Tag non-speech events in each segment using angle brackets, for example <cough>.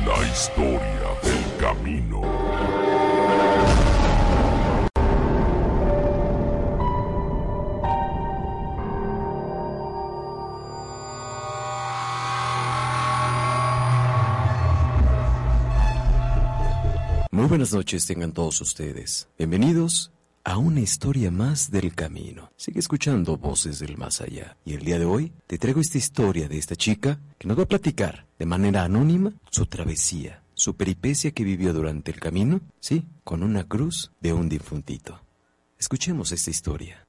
La historia del camino. Muy buenas noches tengan todos ustedes. Bienvenidos a una historia más del camino. Sigue escuchando voces del más allá. Y el día de hoy te traigo esta historia de esta chica que nos va a platicar de manera anónima su travesía, su peripecia que vivió durante el camino, sí, con una cruz de un difuntito. Escuchemos esta historia.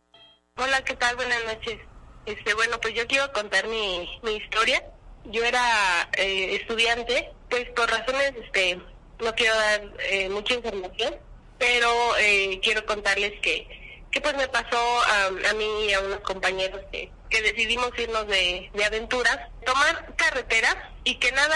Hola, ¿qué tal? Buenas noches. Este, bueno, pues yo quiero contar mi, mi historia. Yo era eh, estudiante, pues por razones, este, no quiero dar eh, mucha información, pero eh, quiero contarles que, que pues me pasó a, a mí y a unos compañeros que, que decidimos irnos de, de aventuras, tomar carretera y que nada,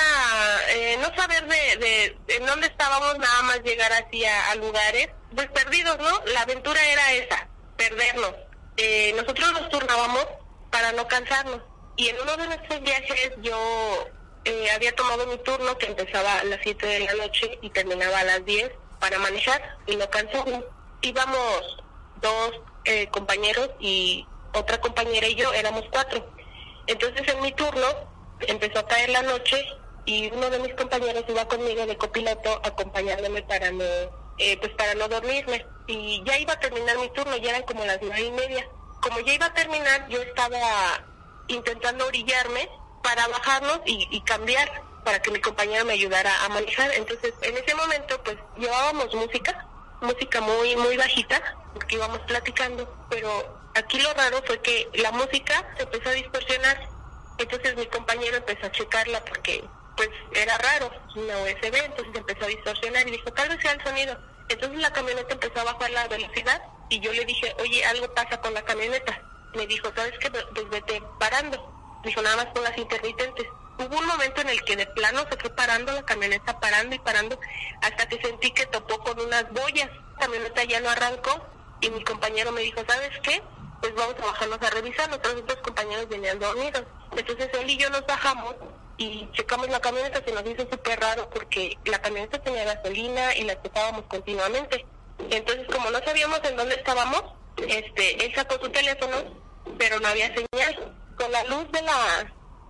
eh, no saber de, de, en dónde estábamos, nada más llegar así a, a lugares, pues perdidos, ¿no? La aventura era esa, perdernos. Eh, nosotros nos turnábamos para no cansarnos y en uno de nuestros viajes yo eh, había tomado mi turno que empezaba a las 7 de la noche y terminaba a las 10 para manejar y no cansamos. Íbamos dos eh, compañeros y otra compañera y yo, éramos cuatro. Entonces en mi turno empezó a caer la noche y uno de mis compañeros iba conmigo de copiloto acompañándome para no, eh, pues para no dormirme. Y ya iba a terminar mi turno, ya eran como las nueve y media. Como ya iba a terminar, yo estaba intentando orillarme para bajarnos y, y cambiar para que mi compañero me ayudara a manejar. Entonces, en ese momento, pues llevábamos música, música muy muy bajita, porque íbamos platicando, pero aquí lo raro fue que la música se empezó a distorsionar. Entonces mi compañero empezó a checarla porque pues era raro, una USB, entonces empezó a distorsionar y dijo, tal vez sea el sonido. Entonces la camioneta empezó a bajar la velocidad y yo le dije, oye, algo pasa con la camioneta. Me dijo, ¿sabes qué? Pues vete parando. Dijo, nada más con las intermitentes. Hubo un momento en el que de plano se fue parando la camioneta, parando y parando, hasta que sentí que topó con unas boyas. La camioneta ya no arrancó y mi compañero me dijo, ¿sabes qué? Pues vamos a bajarnos a revisar. Nuestros otros compañeros venían dormidos. Entonces él y yo nos bajamos y checamos la camioneta, se nos hizo súper raro porque la camioneta tenía gasolina y la checábamos continuamente. Entonces, como no sabíamos en dónde estábamos, este, él sacó su teléfono, pero no había señal. Con la luz de la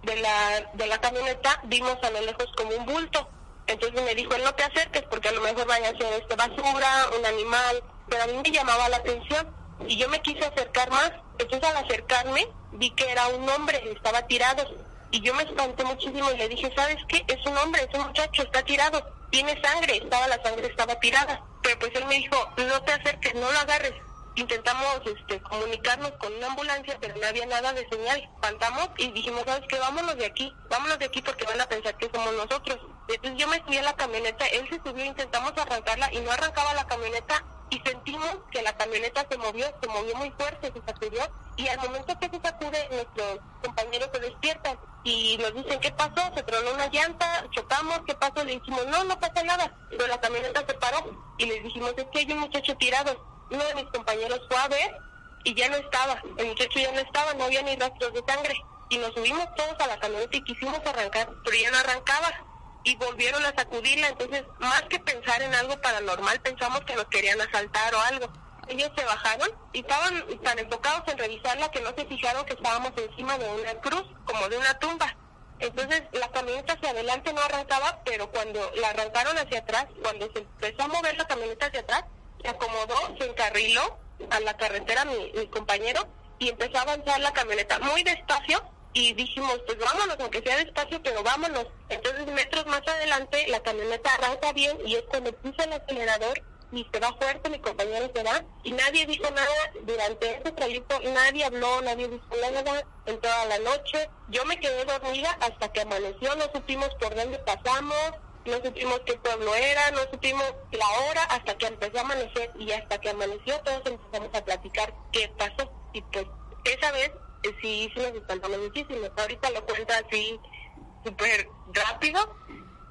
de la de la camioneta vimos a lo lejos como un bulto. Entonces me dijo, no te acerques porque a lo mejor vaya a ser este basura, un animal, pero a mí me llamaba la atención y yo me quise acercar más. Entonces al acercarme vi que era un hombre, estaba tirado y yo me espanté muchísimo y le dije, ¿sabes qué? Es un hombre, es un muchacho, está tirado, tiene sangre, estaba la sangre, estaba tirada. Pero pues él me dijo, no te acerques, no lo agarres. Intentamos este, comunicarnos con una ambulancia, pero no había nada de señal. Espantamos y dijimos, ¿sabes qué? Vámonos de aquí, vámonos de aquí porque van a pensar que somos nosotros. Entonces yo me subí a la camioneta, él se subió, intentamos arrancarla y no arrancaba la camioneta y sentimos que la camioneta se movió, se movió muy fuerte, se sacudió y al momento que se sacude nuestros compañeros se despiertan y nos dicen qué pasó, se tronó una llanta, chocamos, qué pasó, le dijimos no, no pasa nada, pero la camioneta se paró y les dijimos es que hay un muchacho tirado, uno de mis compañeros fue a ver y ya no estaba, el muchacho ya no estaba, no había ni rastros de sangre y nos subimos todos a la camioneta y quisimos arrancar, pero ya no arrancaba y volvieron a sacudirla. Entonces, más que pensar en algo paranormal, pensamos que nos querían asaltar o algo. Ellos se bajaron y estaban tan enfocados en revisarla que no se fijaron que estábamos encima de una cruz, como de una tumba. Entonces, la camioneta hacia adelante no arrancaba, pero cuando la arrancaron hacia atrás, cuando se empezó a mover la camioneta hacia atrás, se acomodó, se encarriló a la carretera mi, mi compañero y empezó a avanzar la camioneta muy despacio y dijimos, pues vámonos, aunque sea despacio, pero vámonos. Entonces, metros más adelante, la camioneta arranca bien y es cuando puse el acelerador y se va fuerte, mi compañero se va y nadie dijo nada durante ese trayecto, nadie habló, nadie dijo nada en toda la noche. Yo me quedé dormida hasta que amaneció, no supimos por dónde pasamos, no supimos qué pueblo era, no supimos la hora hasta que empezó a amanecer y hasta que amaneció todos empezamos a platicar qué pasó y pues esa vez eh, sí, sí nos espantamos muchísimo. Ahorita lo cuenta así súper rápido,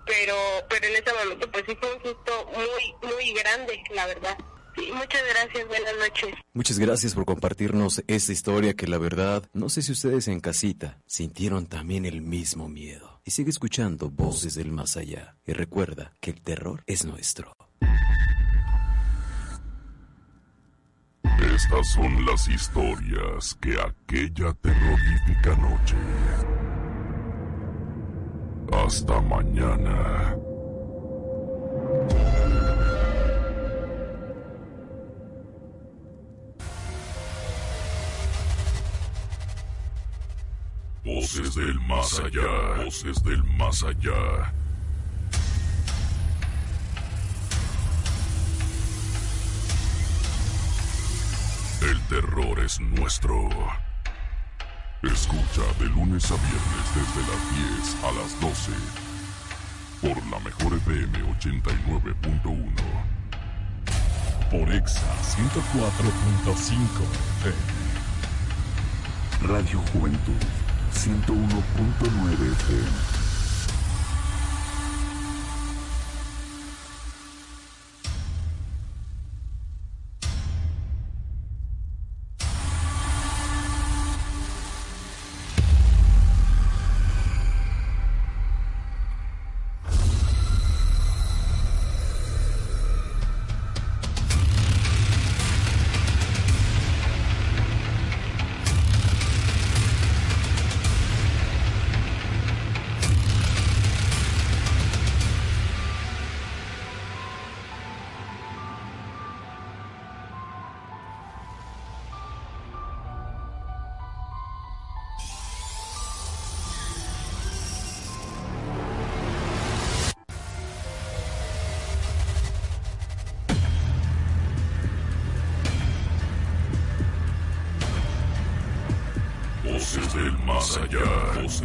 pero pero en ese momento pues sí fue un susto muy, muy grande, la verdad. Sí, muchas gracias, buenas noches. Muchas gracias por compartirnos esta historia que la verdad, no sé si ustedes en casita sintieron también el mismo miedo. Y sigue escuchando voces del más allá. Y recuerda que el terror es nuestro. Estas son las historias que aquella terrorífica noche. Hasta mañana. Voces del más allá, voces del más allá. El terror es nuestro. Escucha de lunes a viernes desde las 10 a las 12 por la mejor FM 89.1 por Exa 104.5 Radio Juventud 101.9 FM.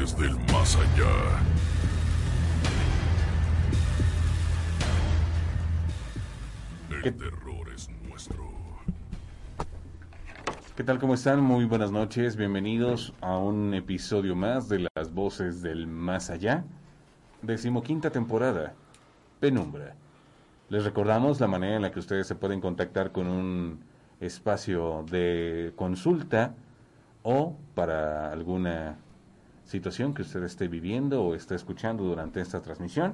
Voces del más allá. El terror es nuestro. ¿Qué tal? ¿Cómo están? Muy buenas noches. Bienvenidos a un episodio más de las voces del más allá. Decimoquinta temporada. Penumbra. Les recordamos la manera en la que ustedes se pueden contactar con un espacio de consulta o para alguna situación que usted esté viviendo o esté escuchando durante esta transmisión.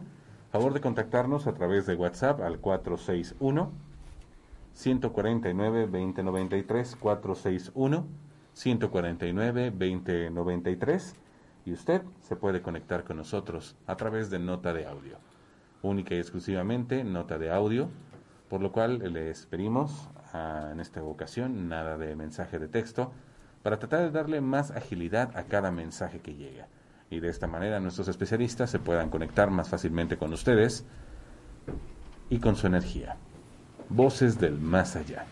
Favor de contactarnos a través de WhatsApp al 461 149 2093 461 149 2093 y usted se puede conectar con nosotros a través de nota de audio. Única y exclusivamente nota de audio, por lo cual les pedimos ah, en esta ocasión nada de mensaje de texto para tratar de darle más agilidad a cada mensaje que llega. Y de esta manera nuestros especialistas se puedan conectar más fácilmente con ustedes y con su energía. Voces del más allá.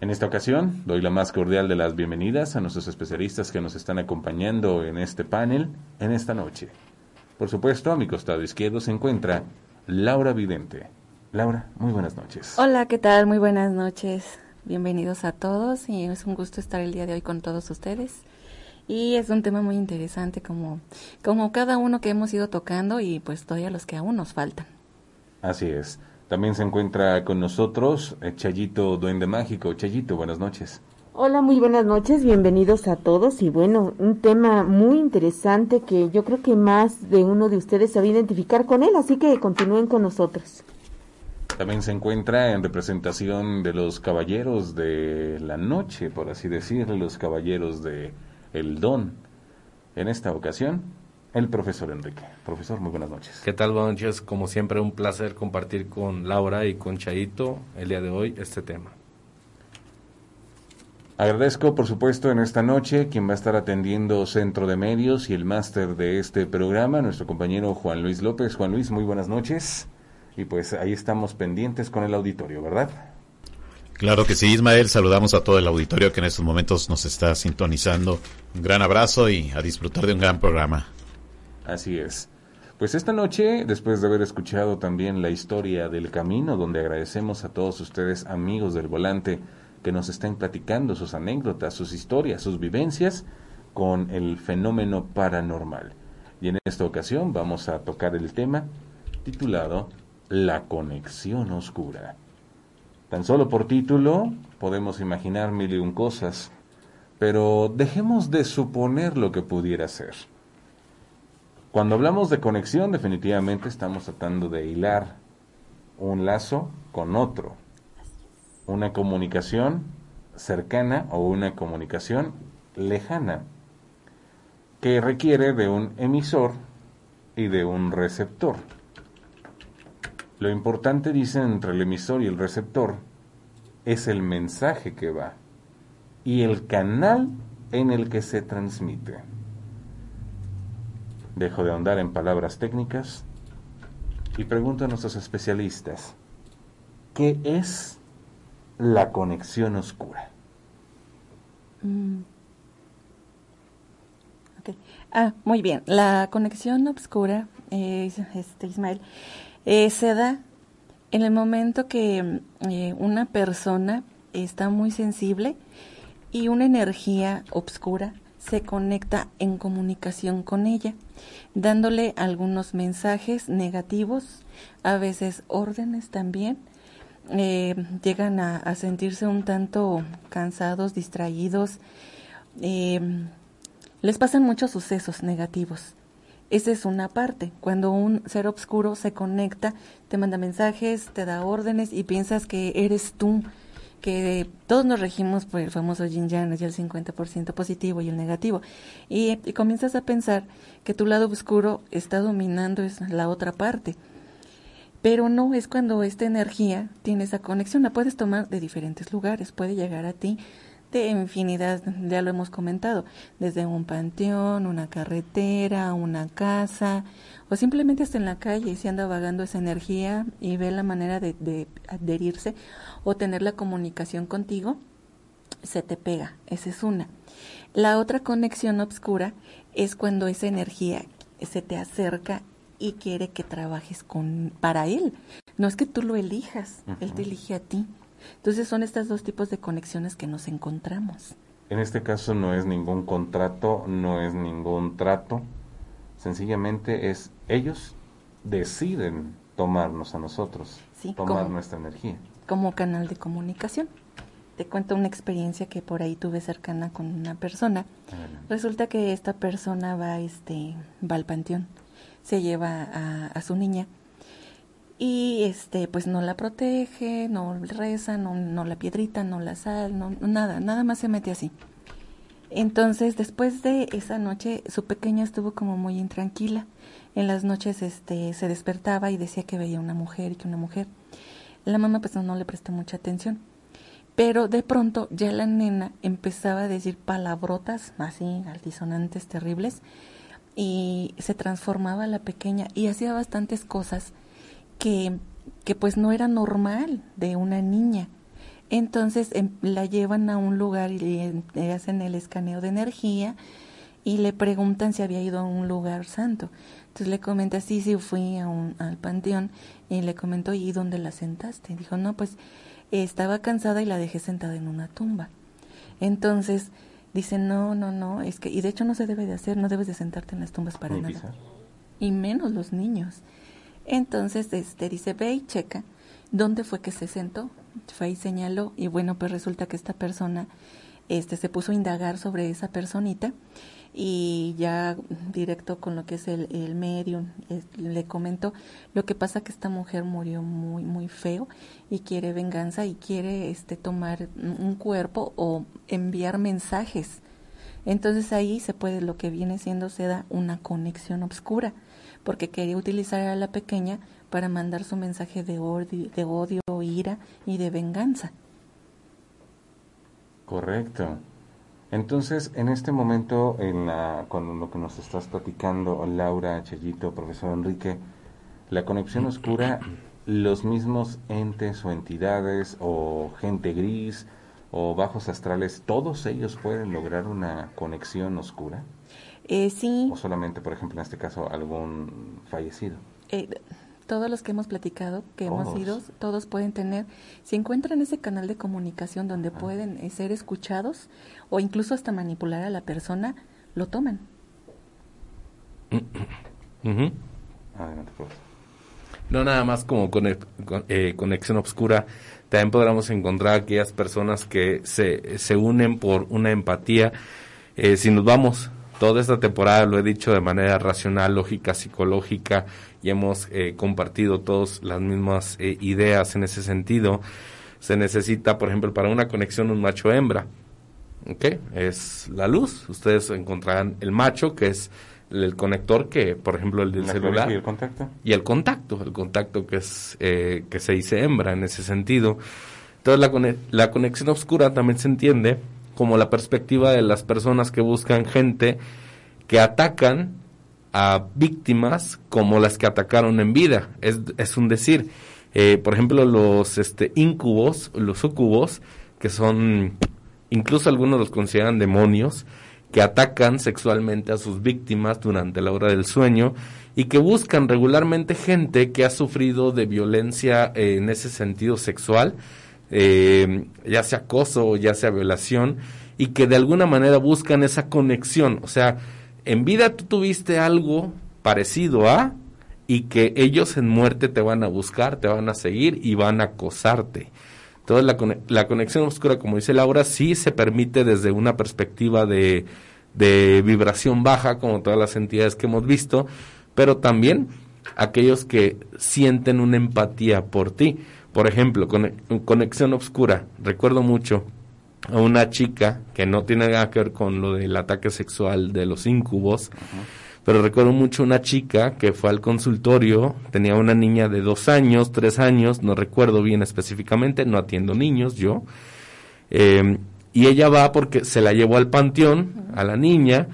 En esta ocasión doy la más cordial de las bienvenidas a nuestros especialistas que nos están acompañando en este panel en esta noche. Por supuesto, a mi costado izquierdo se encuentra Laura Vidente. Laura, muy buenas noches. Hola, ¿qué tal? Muy buenas noches. Bienvenidos a todos y es un gusto estar el día de hoy con todos ustedes. Y es un tema muy interesante como, como cada uno que hemos ido tocando y pues todavía los que aún nos faltan. Así es. También se encuentra con nosotros eh, Chayito Duende Mágico. Chayito, buenas noches. Hola, muy buenas noches, bienvenidos a todos y bueno, un tema muy interesante que yo creo que más de uno de ustedes se va a identificar con él, así que continúen con nosotros. También se encuentra en representación de los caballeros de la noche, por así decirlo, los caballeros de El Don. En esta ocasión, el profesor Enrique. Profesor, muy buenas noches. ¿Qué tal? Buenas noches. Como siempre, un placer compartir con Laura y con Chaito el día de hoy este tema. Agradezco, por supuesto, en esta noche quien va a estar atendiendo Centro de Medios y el máster de este programa, nuestro compañero Juan Luis López. Juan Luis, muy buenas noches. Y pues ahí estamos pendientes con el auditorio, ¿verdad? Claro que sí, Ismael. Saludamos a todo el auditorio que en estos momentos nos está sintonizando. Un gran abrazo y a disfrutar de un gran programa. Así es. Pues esta noche, después de haber escuchado también la historia del camino, donde agradecemos a todos ustedes, amigos del volante, que nos estén platicando sus anécdotas, sus historias, sus vivencias con el fenómeno paranormal. Y en esta ocasión vamos a tocar el tema titulado La conexión oscura. Tan solo por título podemos imaginar mil y un cosas, pero dejemos de suponer lo que pudiera ser. Cuando hablamos de conexión, definitivamente estamos tratando de hilar un lazo con otro. Una comunicación cercana o una comunicación lejana que requiere de un emisor y de un receptor. Lo importante, dicen, entre el emisor y el receptor es el mensaje que va y el canal en el que se transmite. Dejo de ahondar en palabras técnicas y pregunto a nuestros especialistas, ¿qué es la conexión oscura? Mm. Ah, muy bien. La conexión oscura, este, Ismael, eh, se da en el momento que eh, una persona está muy sensible y una energía oscura se conecta en comunicación con ella, dándole algunos mensajes negativos, a veces órdenes también. Eh, llegan a, sentirse un tanto cansados, distraídos. Eh, les pasan muchos sucesos negativos. Esa es una parte. Cuando un ser oscuro se conecta, te manda mensajes, te da órdenes y piensas que eres tú que todos nos regimos por el famoso yin yang, es el 50% positivo y el negativo. Y, comienzas a pensar que tu lado oscuro está dominando es la otra parte. Pero no es cuando esta energía tiene esa conexión, la puedes tomar de diferentes lugares, puede llegar a ti de infinidad, ya lo hemos comentado, desde un panteón, una carretera, una casa, o simplemente hasta en la calle, si anda vagando esa energía y ve la manera de, de adherirse o tener la comunicación contigo, se te pega, esa es una. La otra conexión obscura es cuando esa energía se te acerca y quiere que trabajes con para él. No es que tú lo elijas, él te elige a ti. Entonces son estos dos tipos de conexiones que nos encontramos. En este caso no es ningún contrato, no es ningún trato, sencillamente es ellos deciden tomarnos a nosotros, tomar nuestra energía. Como canal de comunicación. Te cuento una experiencia que por ahí tuve cercana con una persona. Resulta que esta persona va, este, va al panteón, se lleva a, a su niña y este pues no la protege, no reza, no, no la piedrita, no la sal, no, nada, nada más se mete así. Entonces, después de esa noche, su pequeña estuvo como muy intranquila. En las noches este se despertaba y decía que veía una mujer y que una mujer. La mamá pues no, no le prestó mucha atención. Pero de pronto ya la nena empezaba a decir palabrotas así altisonantes, terribles, y se transformaba la pequeña y hacía bastantes cosas que, que pues no era normal de una niña. Entonces em, la llevan a un lugar y le, hacen el escaneo de energía y le preguntan si había ido a un lugar santo. Entonces le comenta, sí, sí, fui a un, al panteón y le comentó, ¿y dónde la sentaste? Dijo, no, pues estaba cansada y la dejé sentada en una tumba. Entonces dice, no, no, no, es que, y de hecho no se debe de hacer, no debes de sentarte en las tumbas para nada. Y menos los niños. Entonces, este, dice, ve y checa dónde fue que se sentó. Fue y señaló, y bueno, pues resulta que esta persona este, se puso a indagar sobre esa personita y ya directo con lo que es el, el medium le comentó lo que pasa que esta mujer murió muy muy feo y quiere venganza y quiere este tomar un cuerpo o enviar mensajes entonces ahí se puede lo que viene siendo se da una conexión oscura porque quería utilizar a la pequeña para mandar su mensaje de odio, de odio, ira y de venganza. Correcto. Entonces, en este momento, en la, con lo que nos estás platicando, Laura, Chellito, profesor Enrique, la conexión oscura, los mismos entes o entidades o gente gris o bajos astrales, todos ellos pueden lograr una conexión oscura. Eh, sí. O solamente, por ejemplo, en este caso, algún fallecido. Eh, todos los que hemos platicado, que hemos ido, todos pueden tener, si encuentran ese canal de comunicación donde ah. pueden eh, ser escuchados o incluso hasta manipular a la persona, lo toman. <coughs> No nada más como conexión obscura, también podremos encontrar aquellas personas que se, se unen por una empatía. si nos vamos toda esta temporada lo he dicho de manera racional, lógica, psicológica y hemos eh, compartido todas las mismas eh, ideas en ese sentido. Se necesita, por ejemplo, para una conexión un macho-hembra. ¿Ok? Es la luz. Ustedes encontrarán el macho, que es el conector que, por ejemplo, el del celular. ¿Y el contacto? Y el contacto, el contacto que, es, eh, que se dice hembra en ese sentido. Entonces, la, la conexión oscura también se entiende como la perspectiva de las personas que buscan gente que atacan a víctimas como las que atacaron en vida. Es, es un decir, eh, por ejemplo, los este, incubos, los sucubos, que son, incluso algunos los consideran demonios, que atacan sexualmente a sus víctimas durante la hora del sueño y que buscan regularmente gente que ha sufrido de violencia eh, en ese sentido sexual, eh, ya sea acoso ya sea violación, y que de alguna manera buscan esa conexión. O sea, en vida tú tuviste algo parecido a y que ellos en muerte te van a buscar, te van a seguir y van a acosarte. Entonces la, la conexión oscura, como dice Laura, sí se permite desde una perspectiva de, de vibración baja, como todas las entidades que hemos visto, pero también aquellos que sienten una empatía por ti. Por ejemplo, con, conexión oscura. Recuerdo mucho a una chica que no tiene nada que ver con lo del ataque sexual de los incubos, pero recuerdo mucho una chica que fue al consultorio, tenía una niña de dos años, tres años, no recuerdo bien específicamente, no atiendo niños yo, eh, y ella va porque se la llevó al panteón a la niña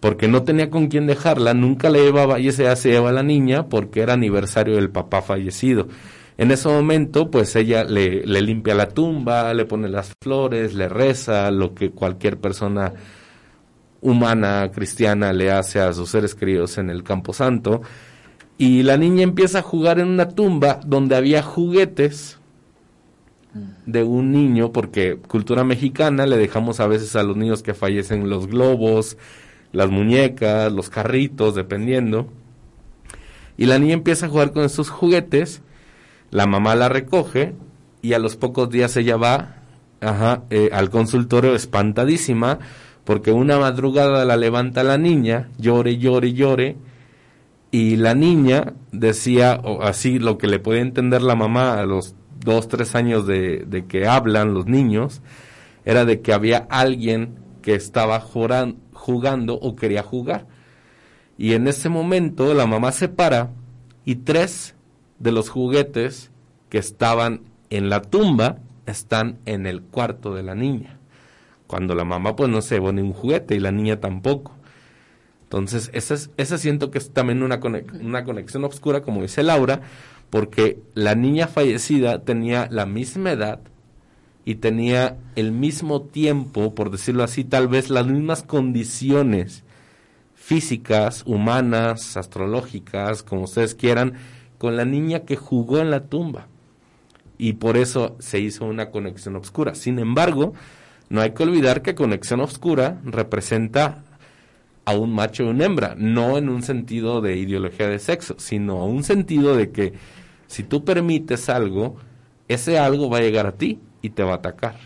porque no tenía con quién dejarla, nunca le llevaba y se lleva a la niña porque era aniversario del papá fallecido. En ese momento, pues ella le, limpia la tumba, le pone las flores, le reza, lo que cualquier persona humana, cristiana, le hace a sus seres queridos en el Campo Santo. Y la niña empieza a jugar en una tumba donde había juguetes de un niño, porque cultura mexicana le dejamos a veces a los niños que fallecen los globos, las muñecas, los carritos, dependiendo. Y la niña empieza a jugar con estos juguetes, la mamá la recoge y a los pocos días ella va eh, al consultorio espantadísima porque una madrugada la levanta la niña, llore, llore, llore, y la niña decía, o así lo que le puede entender la mamá a los dos, tres años de que hablan los niños, era de que había alguien que estaba jugando o quería jugar. Y en ese momento la mamá se para y tres de los juguetes que estaban en la tumba están en el cuarto de la niña. Cuando la mamá pues no se llevó un juguete y la niña tampoco. Entonces, esa, es, esa siento que es también una, una conexión oscura, como dice Laura, porque la niña fallecida tenía la misma edad y tenía el mismo tiempo, por decirlo así, tal vez las mismas condiciones físicas, humanas, astrológicas, como ustedes quieran, con la niña que jugó en la tumba. Y por eso se hizo una conexión oscura. Sin embargo, no hay que olvidar que conexión oscura representa a un macho y una hembra, no en un sentido de ideología de sexo, sino a un sentido de que si tú permites algo, ese algo va a llegar a ti y te va a atacar.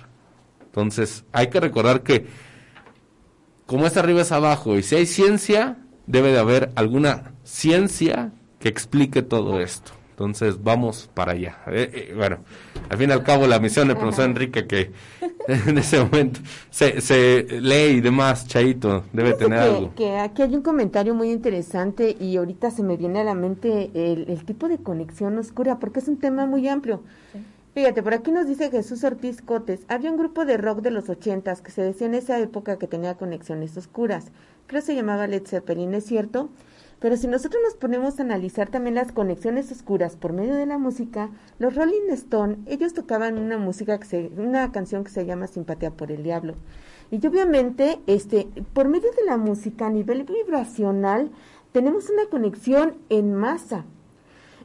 Entonces, hay que recordar que como es arriba es abajo, y si hay ciencia, debe de haber alguna ciencia que explique todo esto. Entonces vamos para allá. Eh, eh, bueno, al fin y al cabo la misión del profesor Enrique que <laughs> en ese momento se, se lee y demás, Chaito, debe tener algo. Que aquí hay un comentario muy interesante y ahorita se me viene a la mente el, tipo de conexión oscura porque es un tema muy amplio. Fíjate, por aquí nos dice Jesús Ortiz Cotes, había un grupo de rock de los ochentas que se decía en esa época que tenía conexiones oscuras. Creo que se llamaba Led Zeppelin, ¿es cierto? Pero si nosotros nos ponemos a analizar también las conexiones oscuras por medio de la música, los Rolling Stone, ellos tocaban una música que se, una canción que se llama Simpatía por el Diablo. Y obviamente, este, por medio de la música a nivel vibracional, tenemos una conexión en masa.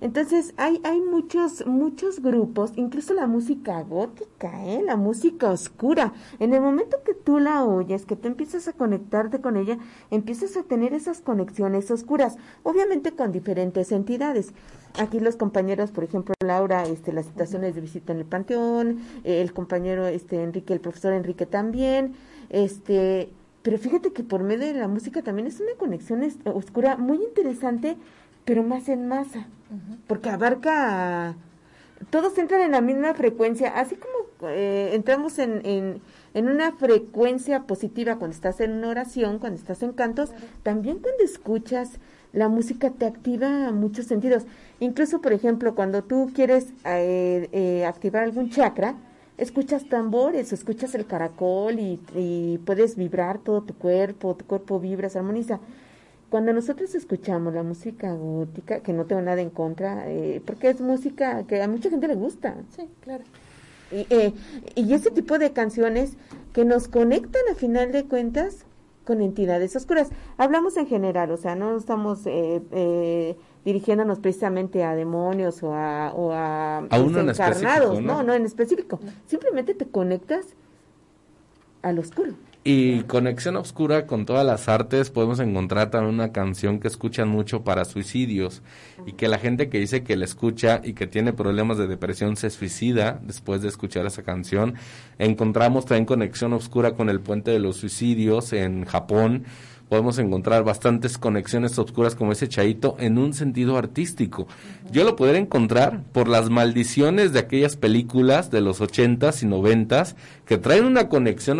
Entonces hay, hay muchos, muchos grupos, incluso la música gótica, ¿eh? la música oscura. En el momento que tú la oyes, que tú empiezas a conectarte con ella, empiezas a tener esas conexiones oscuras, obviamente con diferentes entidades. Aquí los compañeros, por ejemplo, Laura, este, las situaciones de visita en el panteón, el compañero este, Enrique, el profesor Enrique también, este, pero fíjate que por medio de la música también es una conexión oscura muy interesante, pero más en masa, porque abarca, todos entran en la misma frecuencia, así como eh, entramos en, en, en, una frecuencia positiva cuando estás en una oración, cuando estás en cantos, también cuando escuchas la música te activa muchos sentidos. Incluso, por ejemplo, cuando tú quieres eh, eh, activar algún chakra, escuchas tambores, escuchas el caracol y, puedes vibrar todo tu cuerpo, tu cuerpo vibra, se armoniza. Cuando nosotros escuchamos la música gótica, que no tengo nada en contra, eh, porque es música que a mucha gente le gusta. Sí, claro. Y, eh, y ese tipo de canciones que nos conectan a final de cuentas con entidades oscuras. Hablamos en general, o sea, no estamos eh, dirigiéndonos precisamente a demonios o a, o a, encarnados, ¿no? ¿no? en específico. Simplemente te conectas al oscuro. Y conexión oscura con todas las artes podemos encontrar también una canción que escuchan mucho para suicidios y que la gente que dice que la escucha y que tiene problemas de depresión se suicida después de escuchar esa canción. Encontramos también conexión oscura con el puente de los suicidios en Japón podemos encontrar bastantes conexiones oscuras como ese Chaito en un sentido artístico. Yo lo podría encontrar por las maldiciones de aquellas películas de los ochentas y noventas que traen una conexión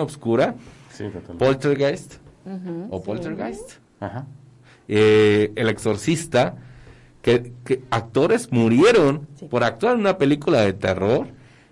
Poltergeist o Poltergeist. Eh, el exorcista, que, actores murieron por actuar en una película de terror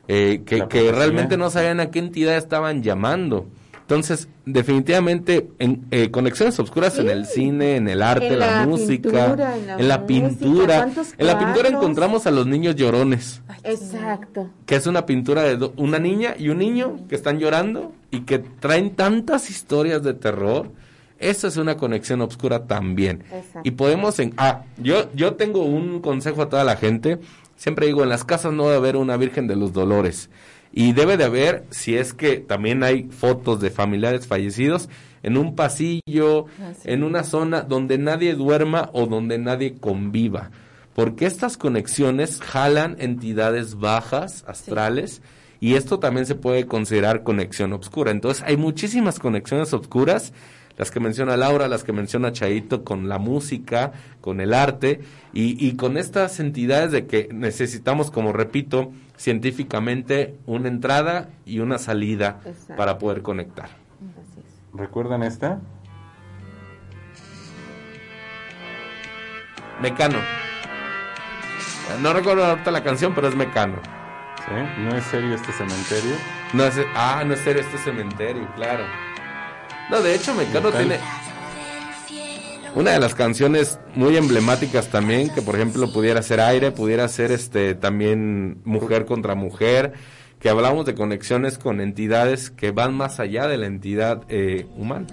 eh, que, que realmente no sabían a qué entidad estaban llamando. Entonces, definitivamente, en eh, conexiones oscuras en el cine, en el arte, en la, música, en la, pintura. En la pintura encontramos a los niños llorones. Exacto. Que es una pintura de una niña y un niño que están llorando y que traen tantas historias de terror. Eso es una conexión oscura también. Y podemos en ah, yo yo tengo un consejo a toda la gente. Siempre digo, en las casas no debe haber una Virgen de los Dolores. Y debe de haber, si es que también hay fotos de familiares fallecidos, en un pasillo, en una zona donde nadie duerma o donde nadie conviva. Porque estas conexiones jalan entidades bajas, astrales, y esto también se puede considerar conexión oscura. Entonces hay muchísimas conexiones oscuras las que menciona Laura, las que menciona Chaito con la música, con el arte y, y con estas entidades de que necesitamos, como repito, científicamente una entrada y una salida para poder conectar. ¿Recuerdan esta? Mecano. No recuerdo ahorita la canción, pero es Mecano. ¿Sí? ¿No es serio este cementerio? No es, ah, no es serio este cementerio, claro. No, de hecho, Mecano tiene una de las canciones muy emblemáticas también, que por ejemplo pudiera ser aire, pudiera ser este también mujer contra mujer, que hablamos de conexiones con entidades que van más allá de la entidad eh, humana.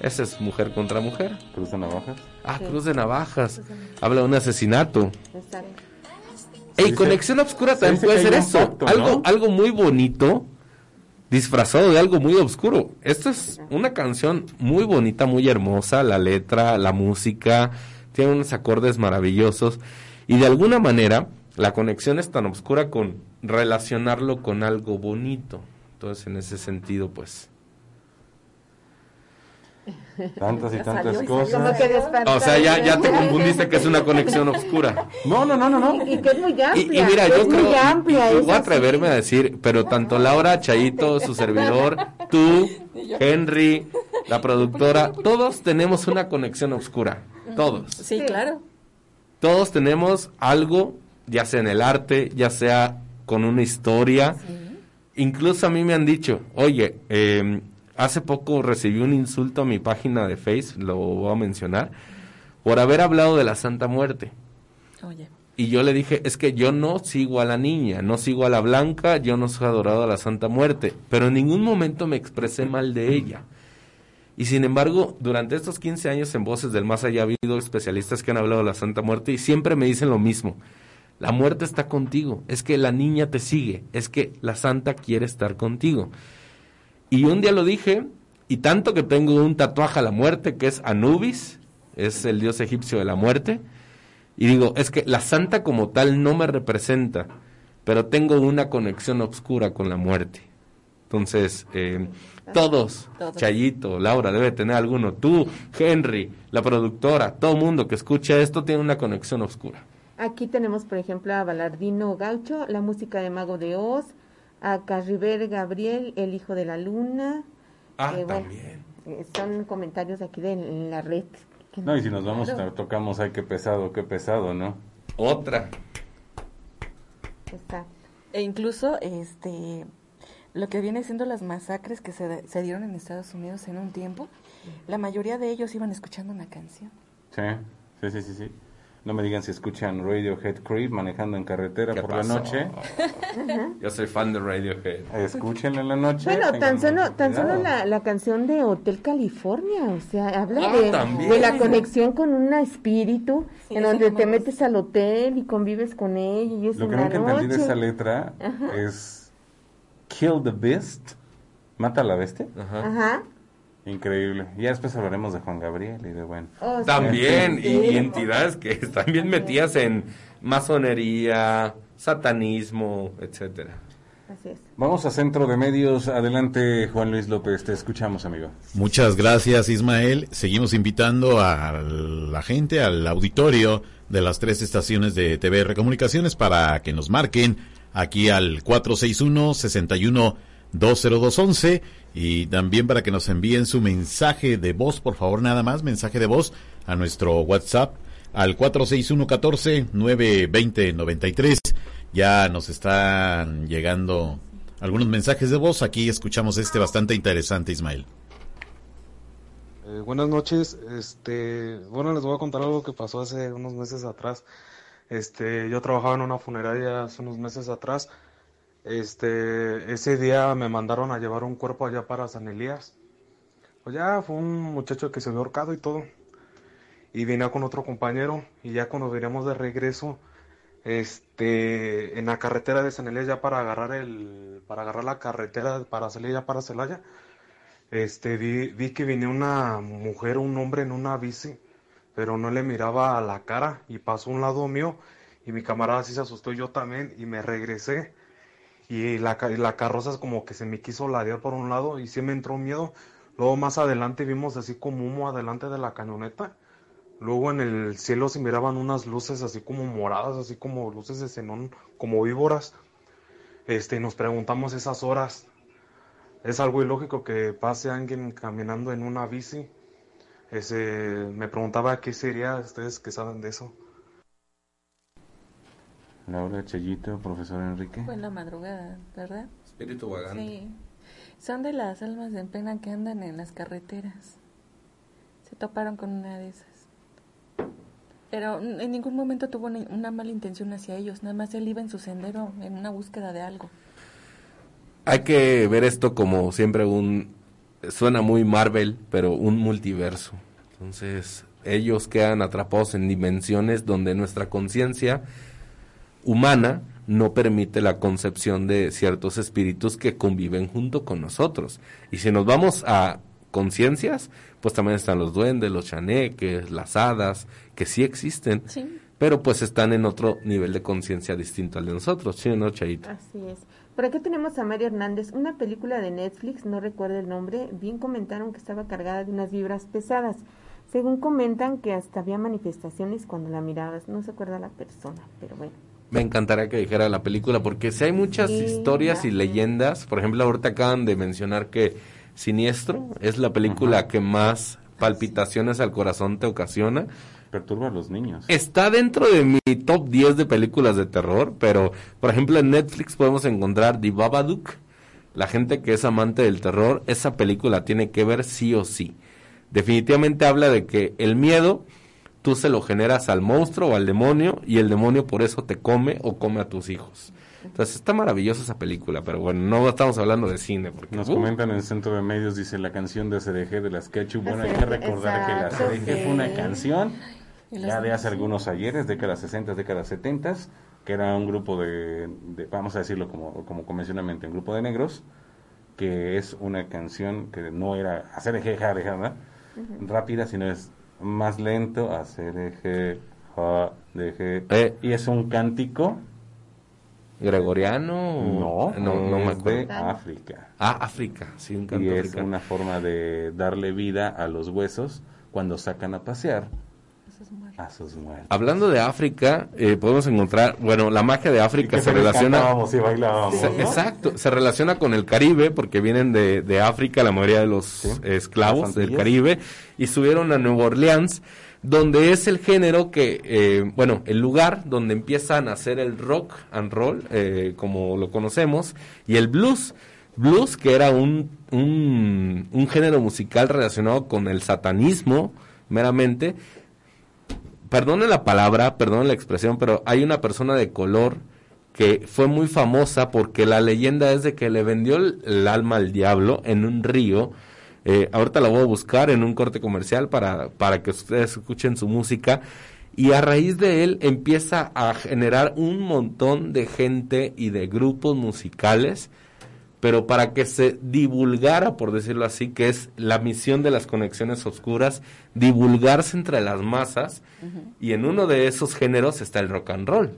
Esa es mujer contra mujer. Cruz de navajas. Ah, cruz de navajas. Habla de un asesinato. Y conexión obscura también puede ser eso. algo, algo muy bonito disfrazado de algo muy oscuro. Esta es una canción muy bonita, muy hermosa, la letra, la música, tiene unos acordes maravillosos y de alguna manera la conexión es tan oscura con relacionarlo con algo bonito. Entonces, en ese sentido, pues <laughs> Tantas y tantas cosas. o sea, ya, ya te <laughs> confundiste que es una conexión <laughs> oscura. No, no, no, no, no. Y, que es muy amplia. Y, mira, yo creo, voy a atreverme a decir, pero tanto Laura, Chaito, su servidor, tú, Henry, la productora, todos tenemos una conexión oscura. Todos. Sí, claro. Todos tenemos algo, ya sea en el arte, ya sea con una historia. Incluso a mí me han dicho, oye, eh, Hace poco recibí un insulto a mi página de Face, lo voy a mencionar, por haber hablado de la Santa Muerte. Oye. Y yo le dije, es que yo no sigo a la niña, no sigo a la blanca, yo no soy adorado a la Santa Muerte, pero en ningún momento me expresé mal de ella. Y sin embargo, durante estos 15 años en Voces del Más Allá ha habido especialistas que han hablado de la Santa Muerte y siempre me dicen lo mismo. La muerte está contigo, es que la niña te sigue, es que la Santa quiere estar contigo. Y un día lo dije, y tanto que tengo un tatuaje a la muerte que es Anubis, es el dios egipcio de la muerte, y digo, es que la santa como tal no me representa, pero tengo una conexión oscura con la muerte. Entonces, eh, todos, Chayito, Laura, debe tener alguno. Tú, Henry, la productora, todo mundo que escucha esto tiene una conexión oscura. Aquí tenemos, por ejemplo, a Balardino Gaucho, la música de Mago de Oz, a Carriber Gabriel, el hijo de la luna. Ah, también. Eh, son comentarios aquí de la red. No, y si nos vamos, tocamos, ay, qué pesado, qué pesado, ¿no? Otra. Exacto. E incluso, este, lo que viene siendo las masacres que se, se dieron en Estados Unidos en un tiempo, la mayoría de ellos iban escuchando una canción. Sí, sí, sí, sí. sí. No me digan si escuchan Radiohead Creep manejando en carretera por la noche. Yo soy fan de Radiohead. Escúchenla en la noche. Bueno, tan solo, tan solo la, canción de Hotel California, o sea, habla ah, de, la conexión con un espíritu en donde te metes al hotel y convives con él y es Lo que nunca entendí de esa letra es Kill the Beast, mata a la bestia. Ajá. Increíble. Ya después hablaremos de Juan Gabriel y de bueno. Oh, también, y, entidades que <laughs> están bien metidas en masonería, satanismo, etcétera. Así es. Vamos a Centro de Medios. Adelante, Juan Luis López. Te escuchamos, amigo. Muchas gracias, Ismael. Seguimos invitando a la gente, al auditorio de las tres estaciones de TVR Comunicaciones para que nos marquen aquí al 461 61 20211 y también para que nos envíen su mensaje de voz, por favor, nada más, mensaje de voz a nuestro WhatsApp al 46114 920 93. Ya nos están llegando algunos mensajes de voz. Aquí escuchamos este bastante interesante, Ismael. Eh, buenas noches. Este, bueno, les voy a contar algo que pasó hace unos meses atrás. Este, yo trabajaba en una funeraria hace unos meses atrás este, ese día me mandaron a llevar un cuerpo allá para San Elías. Pues ya fue un muchacho que se había ahorcado y todo. Y vine con otro compañero y ya cuando veníamos de regreso, este, en la carretera de San Elías ya para agarrar el, para agarrar la carretera para salir ya para Celaya, este, vi, vi que venía una mujer, un hombre en una bici, pero no le miraba a la cara y pasó un lado mío y mi camarada sí se asustó yo también y me regresé y la, la carroza como que se me quiso ladear por un lado y sí me entró miedo. Luego más adelante vimos así como humo adelante de la camioneta. Luego en el cielo se miraban unas luces así como moradas, así como luces de xenón, como víboras. Este, nos preguntamos esas horas. Es algo ilógico que pase alguien caminando en una bici. Ese, me preguntaba qué sería, ustedes que saben de eso. Laura Chayito, profesor Enrique. Fue en la madrugada, ¿verdad? Espíritu vagante. Sí. Son de las almas en pena que andan en las carreteras. Se toparon con una de esas. Pero en ningún momento tuvo una mala intención hacia ellos, nada más él iba en su sendero en una búsqueda de algo. Hay que ver esto como siempre un suena muy Marvel, pero un multiverso. Entonces, ellos quedan atrapados en dimensiones donde nuestra conciencia humana no permite la concepción de ciertos espíritus que conviven junto con nosotros. Y si nos vamos a conciencias, pues también están los duendes, los chaneques, las hadas, que sí existen, pero pues están en otro nivel de conciencia distinto al de nosotros, ¿sí no, Chaito? Así es. Por aquí tenemos a Mario Hernández, una película de Netflix, no recuerdo el nombre, bien comentaron que estaba cargada de unas vibras pesadas. Según comentan que hasta había manifestaciones cuando la mirabas, no se acuerda la persona, pero bueno me encantaría que dijera la película, porque si hay muchas historias y leyendas, por ejemplo, ahorita acaban de mencionar que Siniestro es la película que más palpitaciones al corazón te ocasiona. Perturba a los niños. Está dentro de mi top 10 de películas de terror, pero por ejemplo en Netflix podemos encontrar The Babadook. La gente que es amante del terror, esa película tiene que ver sí o sí. Definitivamente habla de que el miedo tú se lo generas al monstruo o al demonio y el demonio por eso te come o come a tus hijos. Entonces está maravillosa esa película, pero bueno, no estamos hablando de cine. Porque, Nos comentan en el centro de medios, dice la canción de CDG de las Ketchup. Bueno, hay que recordar que la CDG fue una canción ya de hace algunos ayeres, décadas 60, décadas 70, que era un grupo de, vamos a decirlo como, como convencionalmente, un grupo de negros, que es una canción que no era hacer ¿verdad? rápida, sino es más lento, hacer eje, ja, deje, eh. y es un cántico ¿Gregoriano? No, no, no me es de acuerdo. África. Ah, África, sí, un canto Y es africano. una forma de darle vida a los huesos cuando sacan a pasear a sus muertos. Hablando de África, eh, podemos encontrar, bueno, la magia de África se relaciona... y bailábamos, Se- ¿no? Exacto, se relaciona con el Caribe porque vienen de, de África la mayoría de los esclavos del. Caribe y subieron a Nueva Orleans donde es el género que, eh, bueno, el lugar donde empiezan a hacer el rock and roll eh, como lo conocemos y el blues. Blues que era un, un, un género musical relacionado con el satanismo meramente perdone la palabra, perdone la expresión, pero hay una persona de color que fue muy famosa porque la leyenda es de que le vendió el, alma al diablo en un río. Eh, ahorita la voy a buscar en un corte comercial para, para que ustedes escuchen su música. Y a raíz de él empieza a generar un montón de gente y de grupos musicales pero para que se divulgara, por decirlo así, que es la misión de las conexiones oscuras, divulgarse entre las masas, y en uno de esos géneros está el rock and roll.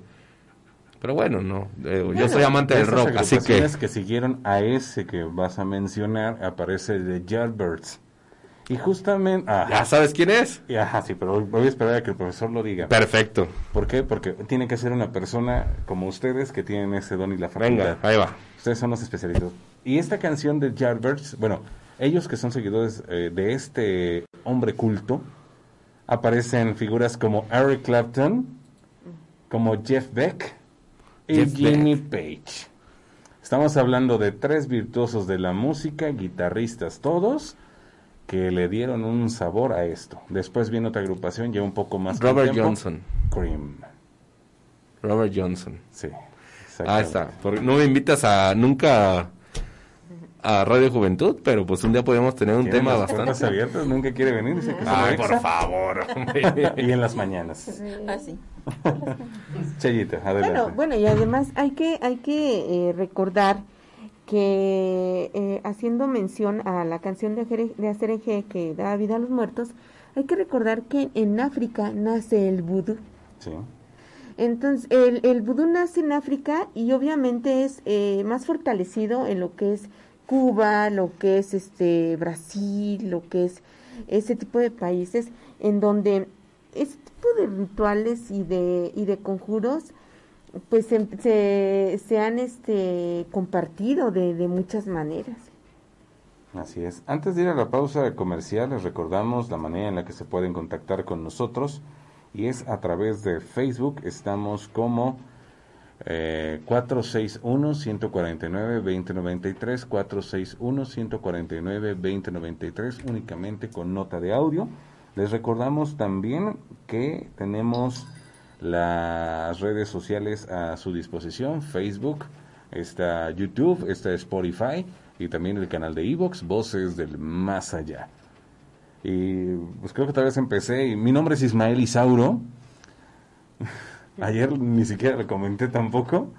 Pero bueno, no, eh, yo soy amante del rock, así que... que siguieron a ese que vas a mencionar aparece The Yardbirds. Y justamente... ah, ¿Ya sabes quién es? y ajá, sí, pero voy a esperar a que el profesor lo diga. Perfecto. ¿Por qué? Porque tiene que ser una persona como ustedes que tienen ese don y la facultad. Venga, ahí va. Ustedes son los especialistas. Y esta canción de Yardbirds, bueno, ellos que son seguidores eh, de este hombre culto, aparecen figuras como Eric Clapton, como Jeff Beck y Jeff Jimmy Page. Estamos hablando de tres virtuosos de la música, guitarristas todos, que le dieron un sabor a esto. Después viene otra agrupación ya un poco más... Robert tiempo, Johnson. Cream. Robert Johnson. Sí. Ahí exactamente. está. Porque no me invitas a nunca a Radio Juventud, pero pues un día podríamos tener un tema las bastante... abiertas, nunca quiere venir, dice que Ay, por favor, <laughs> y en las mañanas. Así. <laughs> Chayita, adelante. Bueno, bueno, y además hay que, hay que eh, recordar que eh, haciendo mención a la canción de, Aserejé que da vida a los muertos, hay que recordar que en África nace el vudú. Sí. Entonces, el, el vudú nace en África y obviamente es eh, más fortalecido en lo que es Cuba, lo que es este Brasil, lo que es ese tipo de países en donde ese tipo de rituales y de, y de conjuros pues se, se, han este compartido de, de muchas maneras. Así es. Antes de ir a la pausa comercial, les recordamos la manera en la que se pueden contactar con nosotros y es a través de Facebook. Estamos como eh, 461-149-2093, 461-149-2093, únicamente con nota de audio. Les recordamos también que tenemos las redes sociales a su disposición, Facebook, está YouTube, está Spotify y también el canal de Evox, Voces del Más Allá. Y pues creo que tal vez empecé, y mi nombre es Ismael Isauro. <laughs> Ayer ni siquiera lo comenté tampoco,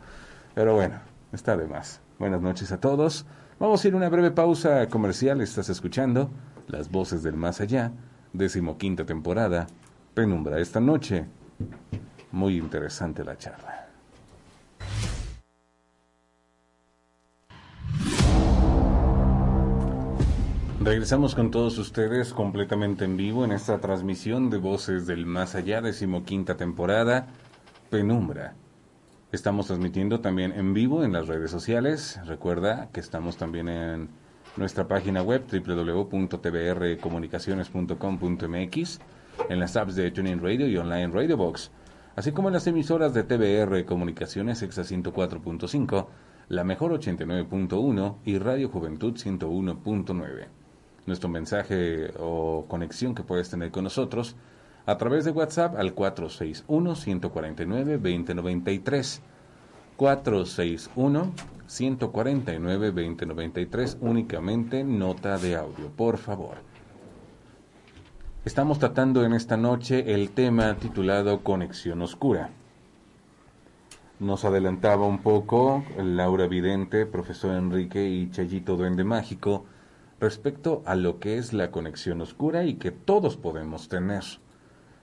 pero bueno, está de más. Buenas noches a todos. Vamos a ir a una breve pausa comercial. Estás escuchando Las Voces del Más Allá, decimoquinta temporada, Penumbra esta noche. Muy interesante la charla. Regresamos con todos ustedes completamente en vivo en esta transmisión de Voces del Más Allá, decimoquinta temporada, Penumbra. Estamos transmitiendo también en vivo en las redes sociales. Recuerda que estamos también en nuestra página web www.tbrcomunicaciones.com.mx, en las apps de Tuning Radio y Online Radio Box, así como en las emisoras de TBR Comunicaciones Exa 104.5, La Mejor 89.1 y Radio Juventud 101.9 nuestro mensaje o conexión que puedes tener con nosotros a través de WhatsApp al 461-149-2093. 461-149-2093, únicamente nota de audio, por favor. Estamos tratando en esta noche el tema titulado Conexión Oscura. Nos adelantaba un poco Laura Vidente, profesor Enrique y Chayito Duende Mágico respecto a lo que es la conexión oscura y que todos podemos tener.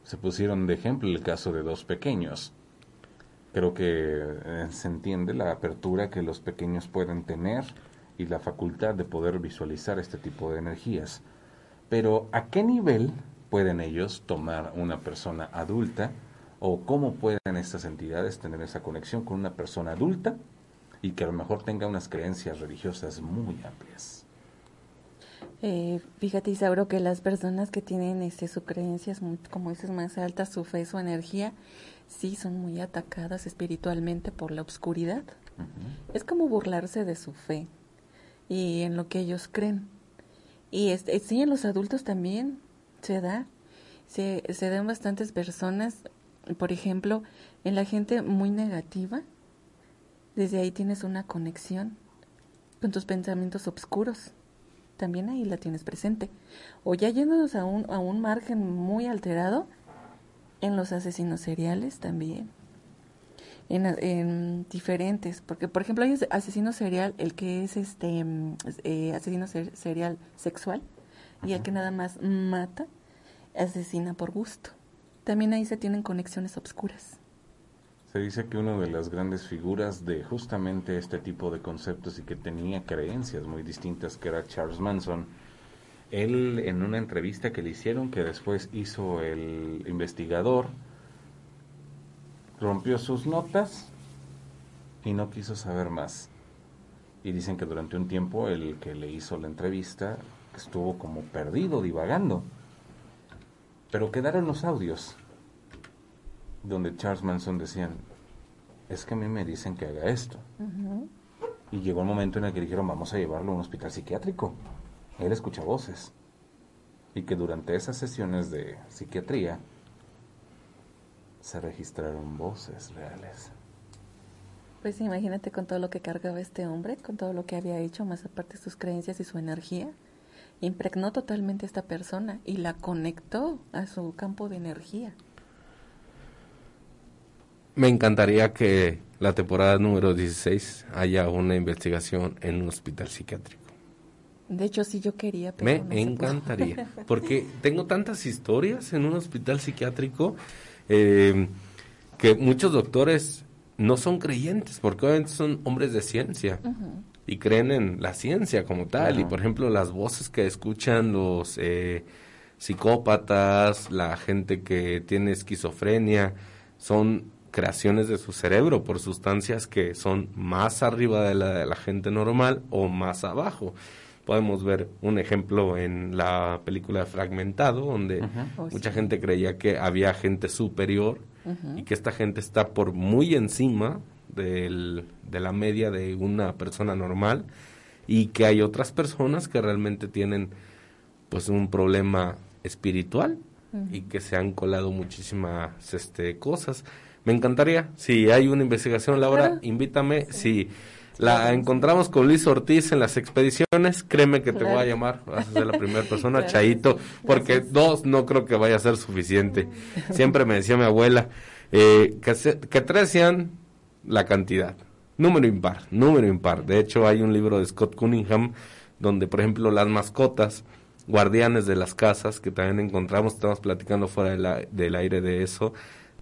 Se pusieron de ejemplo el caso de dos pequeños. Creo que eh, se entiende la apertura que los pequeños pueden tener y la facultad de poder visualizar este tipo de energías. Pero ¿a qué nivel pueden ellos tomar una persona adulta o cómo pueden estas entidades tener esa conexión con una persona adulta y que a lo mejor tenga unas creencias religiosas muy amplias? Eh, fíjate, Isauro, que las personas que tienen este, sus creencias, como dices, más altas, su fe, su energía, sí son muy atacadas espiritualmente por la oscuridad. Es como burlarse de su fe y en lo que ellos creen. Y este, sí, en los adultos también se da. Se, se dan bastantes personas, por ejemplo, en la gente muy negativa, desde ahí tienes una conexión con tus pensamientos oscuros. También ahí la tienes presente. O ya yéndonos a un, a un margen muy alterado, en los asesinos seriales también. En, diferentes, porque por ejemplo hay asesino serial, el que es este mm, eh, asesino serial sexual y el que nada más mata, asesina por gusto. También ahí se tienen conexiones obscuras. Se dice que una de las grandes figuras de justamente este tipo de conceptos y que tenía creencias muy distintas, que era Charles Manson, él en una entrevista que le hicieron, que después hizo el investigador, rompió sus notas y no quiso saber más. Y dicen que durante un tiempo el que le hizo la entrevista estuvo como perdido, divagando. Pero quedaron los audios donde Charles Manson decían, es que a mí me dicen que haga esto. Y llegó el momento en el que dijeron, vamos a llevarlo a un hospital psiquiátrico él escucha voces y que durante esas sesiones de psiquiatría se registraron voces reales. Pues imagínate con todo lo que cargaba este hombre, con todo lo que había hecho, más aparte sus creencias y su energía, impregnó totalmente a esta persona y la conectó a su campo de energía. Me encantaría que la temporada número 16 haya una investigación en un hospital psiquiátrico. De hecho, sí yo quería. Pero Me encantaría, <laughs> porque tengo tantas historias en un hospital psiquiátrico eh, que muchos doctores no son creyentes, porque obviamente son hombres de ciencia y creen en la ciencia como tal. Y por ejemplo, las voces que escuchan los eh, psicópatas, la gente que tiene esquizofrenia, son creaciones de su cerebro por sustancias que son más arriba de la de la gente normal o más abajo. Podemos ver un ejemplo en la película Fragmentado, donde oh, mucha gente creía que había gente superior y que esta gente está por muy encima del, de la media de una persona normal y que hay otras personas que realmente tienen pues un problema espiritual y que se han colado muchísimas este, cosas. Me encantaría, si hay una investigación, Laura, invítame. Si la encontramos con Luis Ortiz en las expediciones, créeme que te voy a llamar, vas a ser la primera <laughs> persona, Chaito, porque dos no creo que vaya a ser suficiente. <laughs> Siempre me decía mi abuela eh, que, que tres sean la cantidad, número impar, número impar. De hecho, hay un libro de Scott Cunningham donde, por ejemplo, las mascotas, guardianes de las casas, que también encontramos, estamos platicando fuera del aire de eso,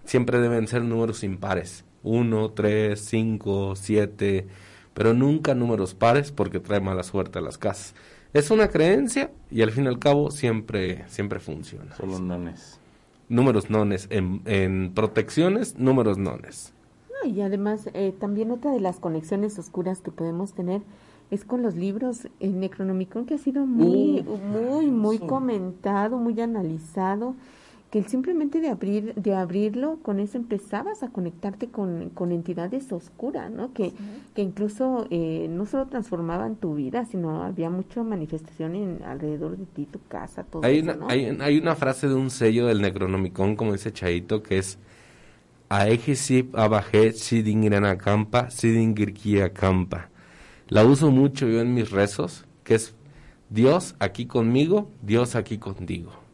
siempre deben ser números impares. Uno, tres, cinco, siete pero nunca números pares porque trae mala suerte a las casas. Es una creencia y al fin y al cabo siempre, siempre funciona. Solo nones. Números nones. En, en protecciones, números nones. y además, eh, también otra de las conexiones oscuras que podemos tener es con los libros. El Necronomicon que ha sido muy, muy, muy comentado, muy analizado que simplemente de abrir de abrirlo con eso empezabas a conectarte con, con entidades oscuras no que, que incluso eh, no solo transformaban tu vida sino había mucha manifestación en alrededor de ti tu casa todo hay eso, una, hay, hay, una frase de un sello del Necronomicon como dice Chaito que es Aegisip abaje sidingirana campa campa la uso mucho yo en mis rezos que es Dios aquí conmigo Dios aquí contigo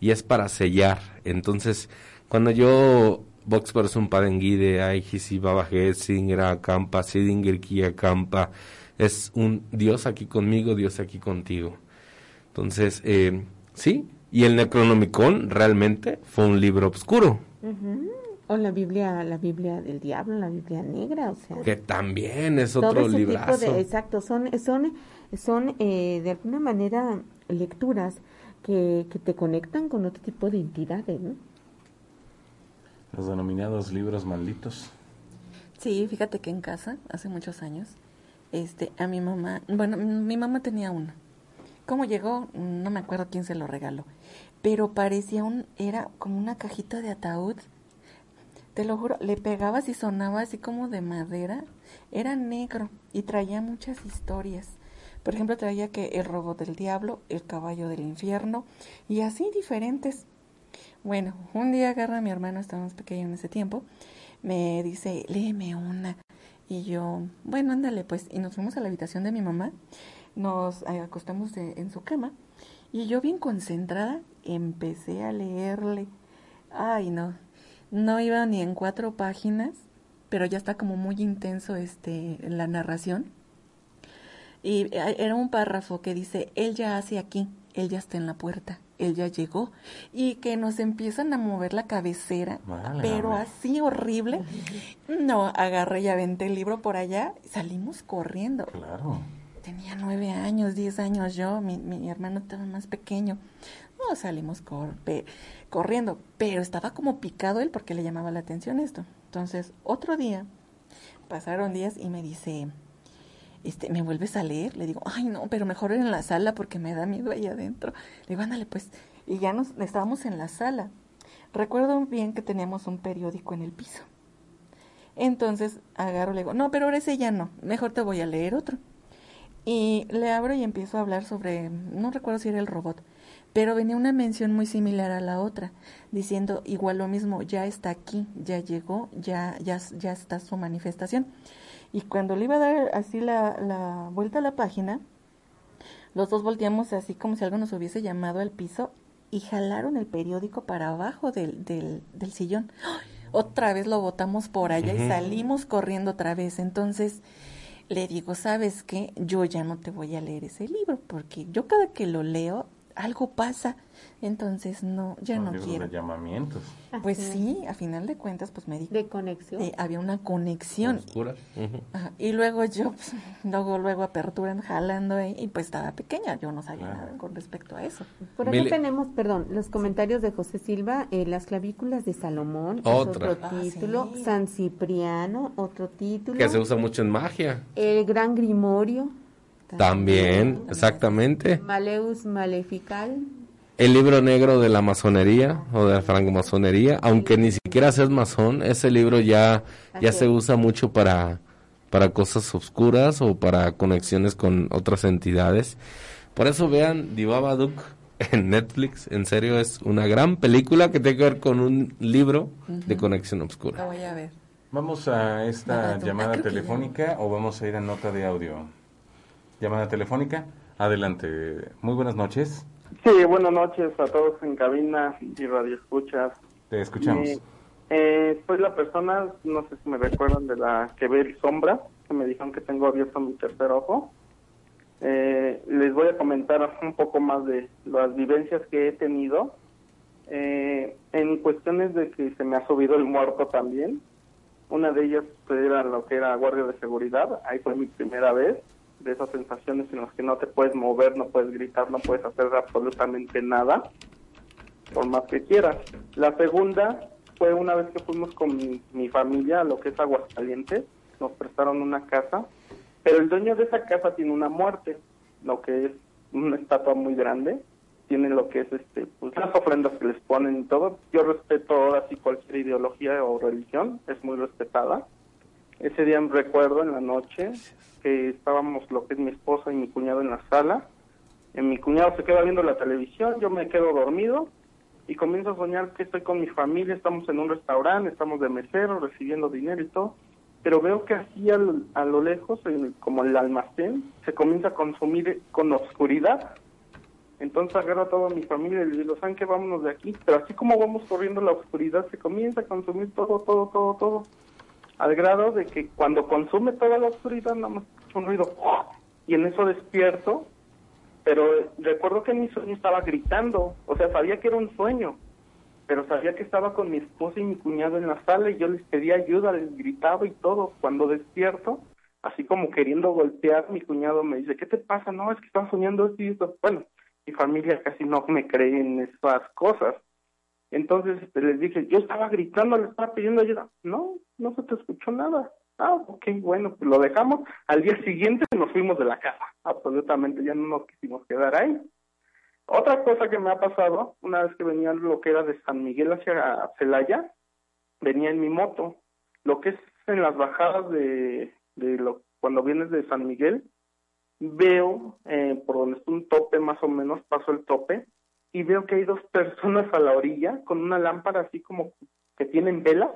y es para sellar. Entonces, cuando yo Vox un Padenguide, Aigisi Babaje, Singra Campa, Sidinger Kia Campa, es un Dios aquí conmigo, Dios aquí contigo. Entonces, eh, sí, y el Necronomicon realmente fue un libro oscuro. O la Biblia, la Biblia del diablo, la Biblia negra, o sea. Que también es otro librazo. exacto, son, son, son eh, de alguna manera lecturas que, que te conectan con otro tipo de entidades, ¿no? Los denominados libros malditos. Sí, fíjate que en casa, hace muchos años, este, a mi mamá, bueno, mi mamá tenía uno. ¿Cómo llegó? No me acuerdo quién se lo regaló. Pero parecía un, era como una cajita de ataúd te lo juro, le pegabas y sonaba así como de madera. Era negro y traía muchas historias. Por ejemplo, traía que el robot del diablo, el caballo del infierno y así diferentes. Bueno, un día agarra a mi hermano, estábamos pequeños en ese tiempo, me dice, léeme una. Y yo, bueno, ándale pues. Y nos fuimos a la habitación de mi mamá, nos acostamos en su cama y yo bien concentrada empecé a leerle. Ay, no, no iba ni en cuatro páginas, pero ya está como muy intenso este la narración. Y eh, era un párrafo que dice, él ya hace aquí, él ya está en la puerta, él ya llegó. Y que nos empiezan a mover la cabecera, pero así horrible. No, agarré y aventé el libro por allá, salimos corriendo. Claro. Tenía nueve años, diez años yo, mi, mi hermano estaba más pequeño. No, salimos corriendo, pero estaba como picado él porque le llamaba la atención esto. Entonces, otro día, pasaron días y me dice, este, ¿me vuelves a leer? Le digo, ay no, pero mejor en la sala porque me da miedo ahí adentro. Le digo, ándale pues. Y ya nos estábamos en la sala. Recuerdo bien que teníamos un periódico en el piso. Entonces agarro, le digo, no, pero ahora ese ya no, mejor te voy a leer otro. Y le abro y empiezo a hablar sobre, no recuerdo si era el robot, pero venía una mención muy similar a la otra, diciendo igual lo mismo, ya está aquí, ya llegó, ya, ya, ya está su manifestación. Y cuando le iba a dar así la, la vuelta a la página, los dos volteamos así como si algo nos hubiese llamado al piso y jalaron el periódico para abajo del, del, del sillón. Otra vez lo botamos por allá y salimos corriendo otra vez. Entonces le digo, ¿sabes qué? Yo ya no te voy a leer ese libro porque yo cada que lo leo algo pasa, entonces no, ya no quiero. De llamamientos. Pues sí, a final de cuentas, pues me di. De conexión. había una conexión. Oscura. y luego yo, pues, <laughs> luego, luego aperturan, jalando, ahí, y pues estaba pequeña, yo no sabía nada con respecto a eso. Por aquí tenemos, perdón, los comentarios de José Silva, eh, las clavículas de Salomón, otro ah, título, San Cipriano, otro título. Que se usa mucho en magia. El Gran Grimorio. También, exactamente. Maleus Malefical. El libro negro de la masonería o de la francmasonería, aunque ni siquiera seas masón, ese libro ya, ya se usa mucho para, para cosas oscuras o para conexiones con otras entidades. Por eso vean Divaba Duke en Netflix, en serio es una gran película que tiene que ver con un libro de conexión oscura. voy a ver. Vamos a esta llamada telefónica o vamos a ir a nota de audio llamada telefónica. Adelante. Muy buenas noches. Sí, buenas noches a todos en cabina y radio escuchas. Te escuchamos. Eh, eh, soy la persona, no sé si me recuerdan, de la que ve sombra, que me dijeron que tengo abierto mi tercer ojo. Eh, les voy a comentar un poco más de las vivencias que he tenido. en cuestiones de que se me ha subido el muerto también. Una de ellas era lo que era guardia de seguridad. Ahí fue mi primera vez de esas sensaciones en las que no te puedes mover, no puedes gritar, no puedes hacer absolutamente nada, por más que quieras. La segunda fue una vez que fuimos con mi, familia a lo que es Aguascalientes, nos prestaron una casa, pero el dueño de esa casa tiene una muerte, lo que es una estatua muy grande, tiene lo que es este pues las ofrendas que les ponen y todo. Yo respeto ahora sí cualquier ideología o religión, es muy respetada. Ese día me recuerdo en la noche que estábamos lo que es mi esposa y mi cuñado en la sala. En mi cuñado se queda viendo la televisión, yo me quedo dormido y comienzo a soñar que estoy con mi familia, estamos en un restaurante, estamos de mesero, recibiendo dinero y todo, pero veo que así a lo lejos, como el almacén, se comienza a consumir con oscuridad. Entonces agarro a toda mi familia y les digo, ¿saben qué? Vámonos de aquí. Pero así como vamos corriendo la oscuridad, se comienza a consumir todo, todo, todo, todo al grado de que cuando consume toda la oscuridad nada más un ruido y en eso despierto, pero recuerdo que mi sueño estaba gritando, o sea, sabía que era un sueño, pero sabía que estaba con mi esposa y mi cuñado en la sala y yo les pedía ayuda, les gritaba y todo. Cuando despierto, así como queriendo golpear, mi cuñado me dice, ¿qué te pasa? No, es que estaba soñando esto y esto. Bueno, mi familia casi no me cree en esas cosas. Entonces este, les dije, yo estaba gritando, le estaba pidiendo ayuda. No, no se te escuchó nada. Ah, ok, bueno, pues lo dejamos. Al día siguiente nos fuimos de la casa. Absolutamente, ya no nos quisimos quedar ahí. Otra cosa que me ha pasado, una vez que venía lo que era de San Miguel hacia Celaya, venía en mi moto. Lo que es en las bajadas de, de lo, cuando vienes de San Miguel, veo eh, por donde está un tope más o menos, paso el tope, y veo que hay dos personas a la orilla con una lámpara así como que tienen velas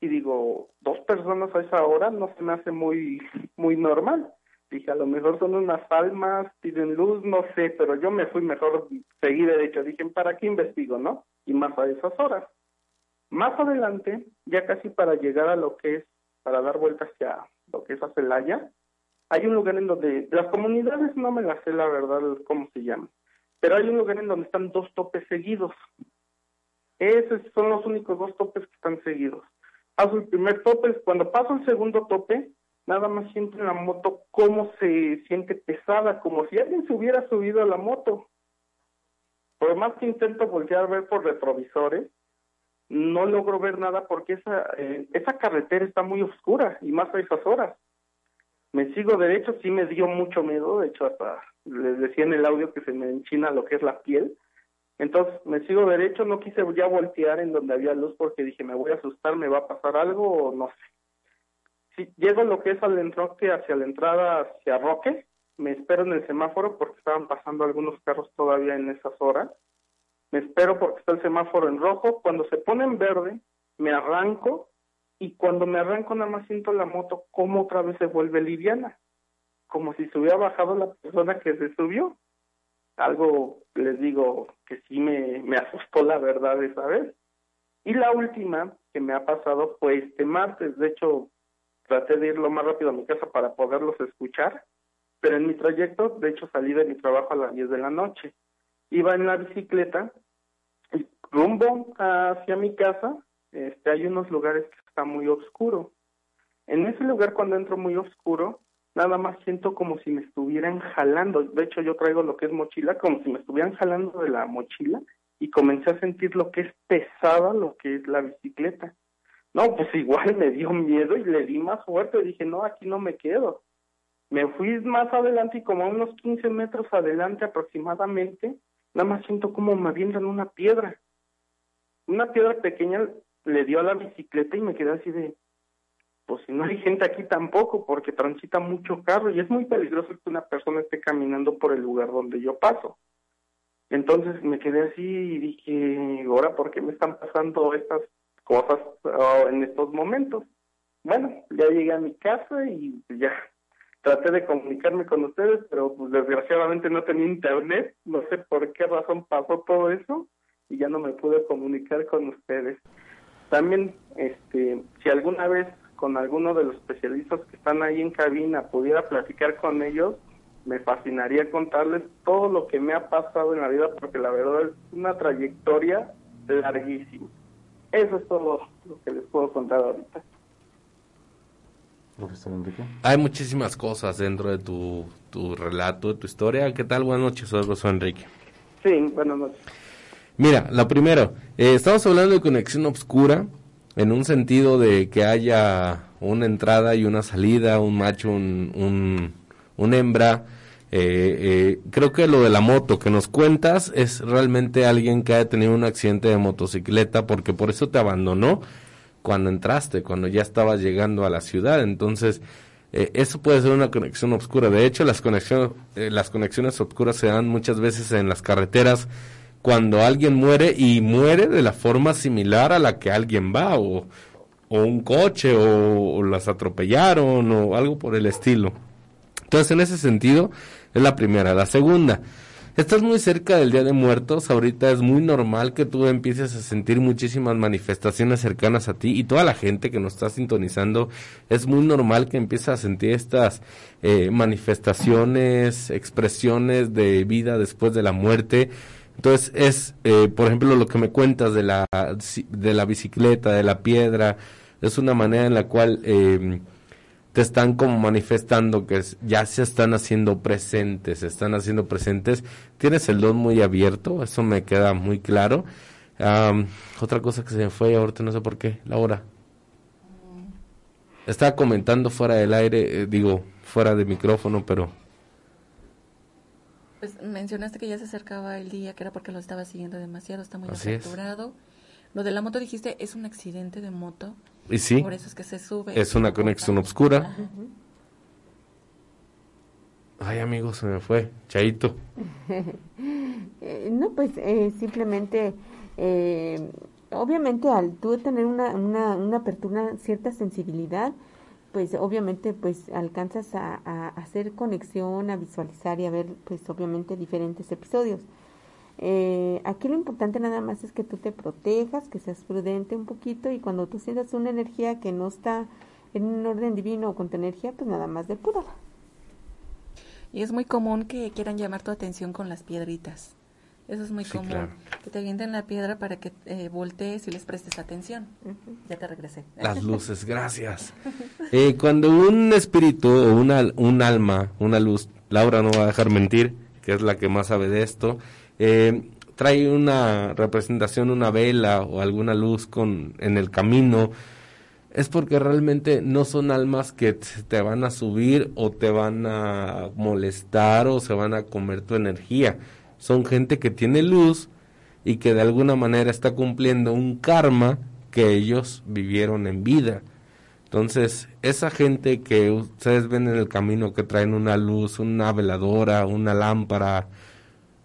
y digo, dos personas a esa hora no se me hace muy muy normal. Dije, a lo mejor son unas almas, tienen luz, no sé, pero yo me fui mejor, seguí derecho. Dije, ¿para qué investigo, no? Y más a esas horas. Más adelante, ya casi para llegar a lo que es, para dar vuelta hacia lo que es a Celaya, hay un lugar en donde, las comunidades no me las sé la verdad cómo se llaman, pero hay un lugar en donde están dos topes seguidos. Esos son los únicos dos topes que están seguidos. Paso el primer tope, cuando paso el segundo tope, nada más siento en la moto cómo se siente pesada, como si alguien se hubiera subido a la moto. Por más que intento voltear a ver por retrovisores, no logro ver nada porque esa, eh, esa carretera está muy oscura y más a esas horas. Me sigo derecho, sí me dio mucho miedo, de hecho hasta les decía en el audio que se me enchina lo que es la piel. Entonces me sigo derecho, no quise ya voltear en donde había luz porque dije me voy a asustar, me va a pasar algo o no sé llego lo que es al enroque hacia la entrada hacia Roque, me espero en el semáforo porque estaban pasando algunos carros todavía en esas horas. Me espero porque está el semáforo en rojo. Cuando se pone en verde, me arranco y cuando me arranco nada más siento la moto como otra vez se vuelve liviana, como si se hubiera bajado la persona que se subió. Algo, les digo, que sí me, me asustó la verdad esa vez. Y la última que me ha pasado fue este martes. De hecho, traté de ir lo más rápido a mi casa para poderlos escuchar, pero en mi trayecto, de hecho salí de mi trabajo a las 10 de la noche. Iba en la bicicleta y rumbo hacia mi casa, este, hay unos lugares que está muy oscuro. En ese lugar cuando entro muy oscuro, nada más siento como si me estuvieran jalando. De hecho, yo traigo lo que es mochila, como si me estuvieran jalando de la mochila y comencé a sentir lo que es pesada, lo que es la bicicleta. No, pues igual me dio miedo y le di más fuerte. Dije, no, aquí no me quedo. Me fui más adelante y como a unos 15 metros adelante aproximadamente, nada más siento como me avientan una piedra. Una piedra pequeña le dio a la bicicleta y me quedé así de, pues si no hay gente aquí tampoco, porque transita mucho carro y es muy peligroso que una persona esté caminando por el lugar donde yo paso. Entonces me quedé así y dije, ahora, ¿por qué me están pasando estas cosas oh, en estos momentos. Bueno, ya llegué a mi casa y ya traté de comunicarme con ustedes, pero pues desgraciadamente no tenía internet, no sé por qué razón pasó todo eso y ya no me pude comunicar con ustedes. También, este, si alguna vez con alguno de los especialistas que están ahí en cabina pudiera platicar con ellos, me fascinaría contarles todo lo que me ha pasado en la vida, porque la verdad es una trayectoria larguísima. Eso es todo lo que les puedo contar ahorita. Profesor Enrique. Hay muchísimas cosas dentro de tu, tu relato, de tu historia. ¿Qué tal? Buenas noches, soy profesor Enrique. Sí, buenas noches. Mira, lo primero, eh, estamos hablando de conexión obscura en un sentido de que haya una entrada y una salida, un macho, un, un, hembra, eh, eh, creo que lo de la moto que nos cuentas es realmente alguien que ha tenido un accidente de motocicleta porque por eso te abandonó cuando entraste, cuando ya estabas llegando a la ciudad. Entonces, eh, eso puede ser una conexión oscura. De hecho, las conexiones, eh, las conexiones oscuras se dan muchas veces en las carreteras cuando alguien muere y muere de la forma similar a la que alguien va o, o un coche o, las atropellaron o algo por el estilo. Entonces, en ese sentido, es la primera. La segunda, estás muy cerca del Día de Muertos, ahorita es muy normal que tú empieces a sentir muchísimas manifestaciones cercanas a ti y toda la gente que nos está sintonizando, es muy normal que empieces a sentir estas eh, manifestaciones, expresiones de vida después de la muerte. Entonces es, eh, por ejemplo, lo que me cuentas de la, de la bicicleta, de la piedra, es una manera en la cual eh, te están como manifestando que ya se están haciendo presentes, se están haciendo presentes. Tienes el don muy abierto, eso me queda muy claro. otra cosa que se me fue ahorita, no sé por qué, Laura. Estaba comentando fuera del aire, eh, digo, fuera de micrófono, pero... Pues mencionaste que ya se acercaba el día, que era porque lo estaba siguiendo demasiado, está muy saturado. Lo de la moto dijiste, es un accidente de moto. Y sí. Por eso es que se sube. Es una conexión oscura. Ay, amigo, se me fue. Chaito. <laughs> Eh, no, pues eh, simplemente, eh, obviamente al tú tener una, una, una apertura, cierta sensibilidad, pues obviamente pues alcanzas a, hacer conexión, a visualizar y a ver pues obviamente diferentes episodios. Eh, aquí lo importante nada más es que tú te protejas, que seas prudente un poquito y cuando tú sientas una energía que no está en un orden divino o con tu energía, pues nada más depurala. Y es muy común que quieran llamar tu atención con las piedritas. Eso es muy común. Que te avienten la piedra para que eh, voltees y les prestes atención. Ya te regresé. Las <laughs> luces, gracias. Eh, cuando un espíritu o una, un alma, una luz, Laura no va a dejar mentir, que es la que más sabe de esto, eh, trae una representación, una vela o alguna luz con, en el camino, es porque realmente no son almas que te van a subir o te van a molestar o se van a comer tu energía. Son gente que tiene luz y que de alguna manera está cumpliendo un karma que ellos vivieron en vida. Entonces, esa gente que ustedes ven en el camino que traen una luz, una veladora, una lámpara,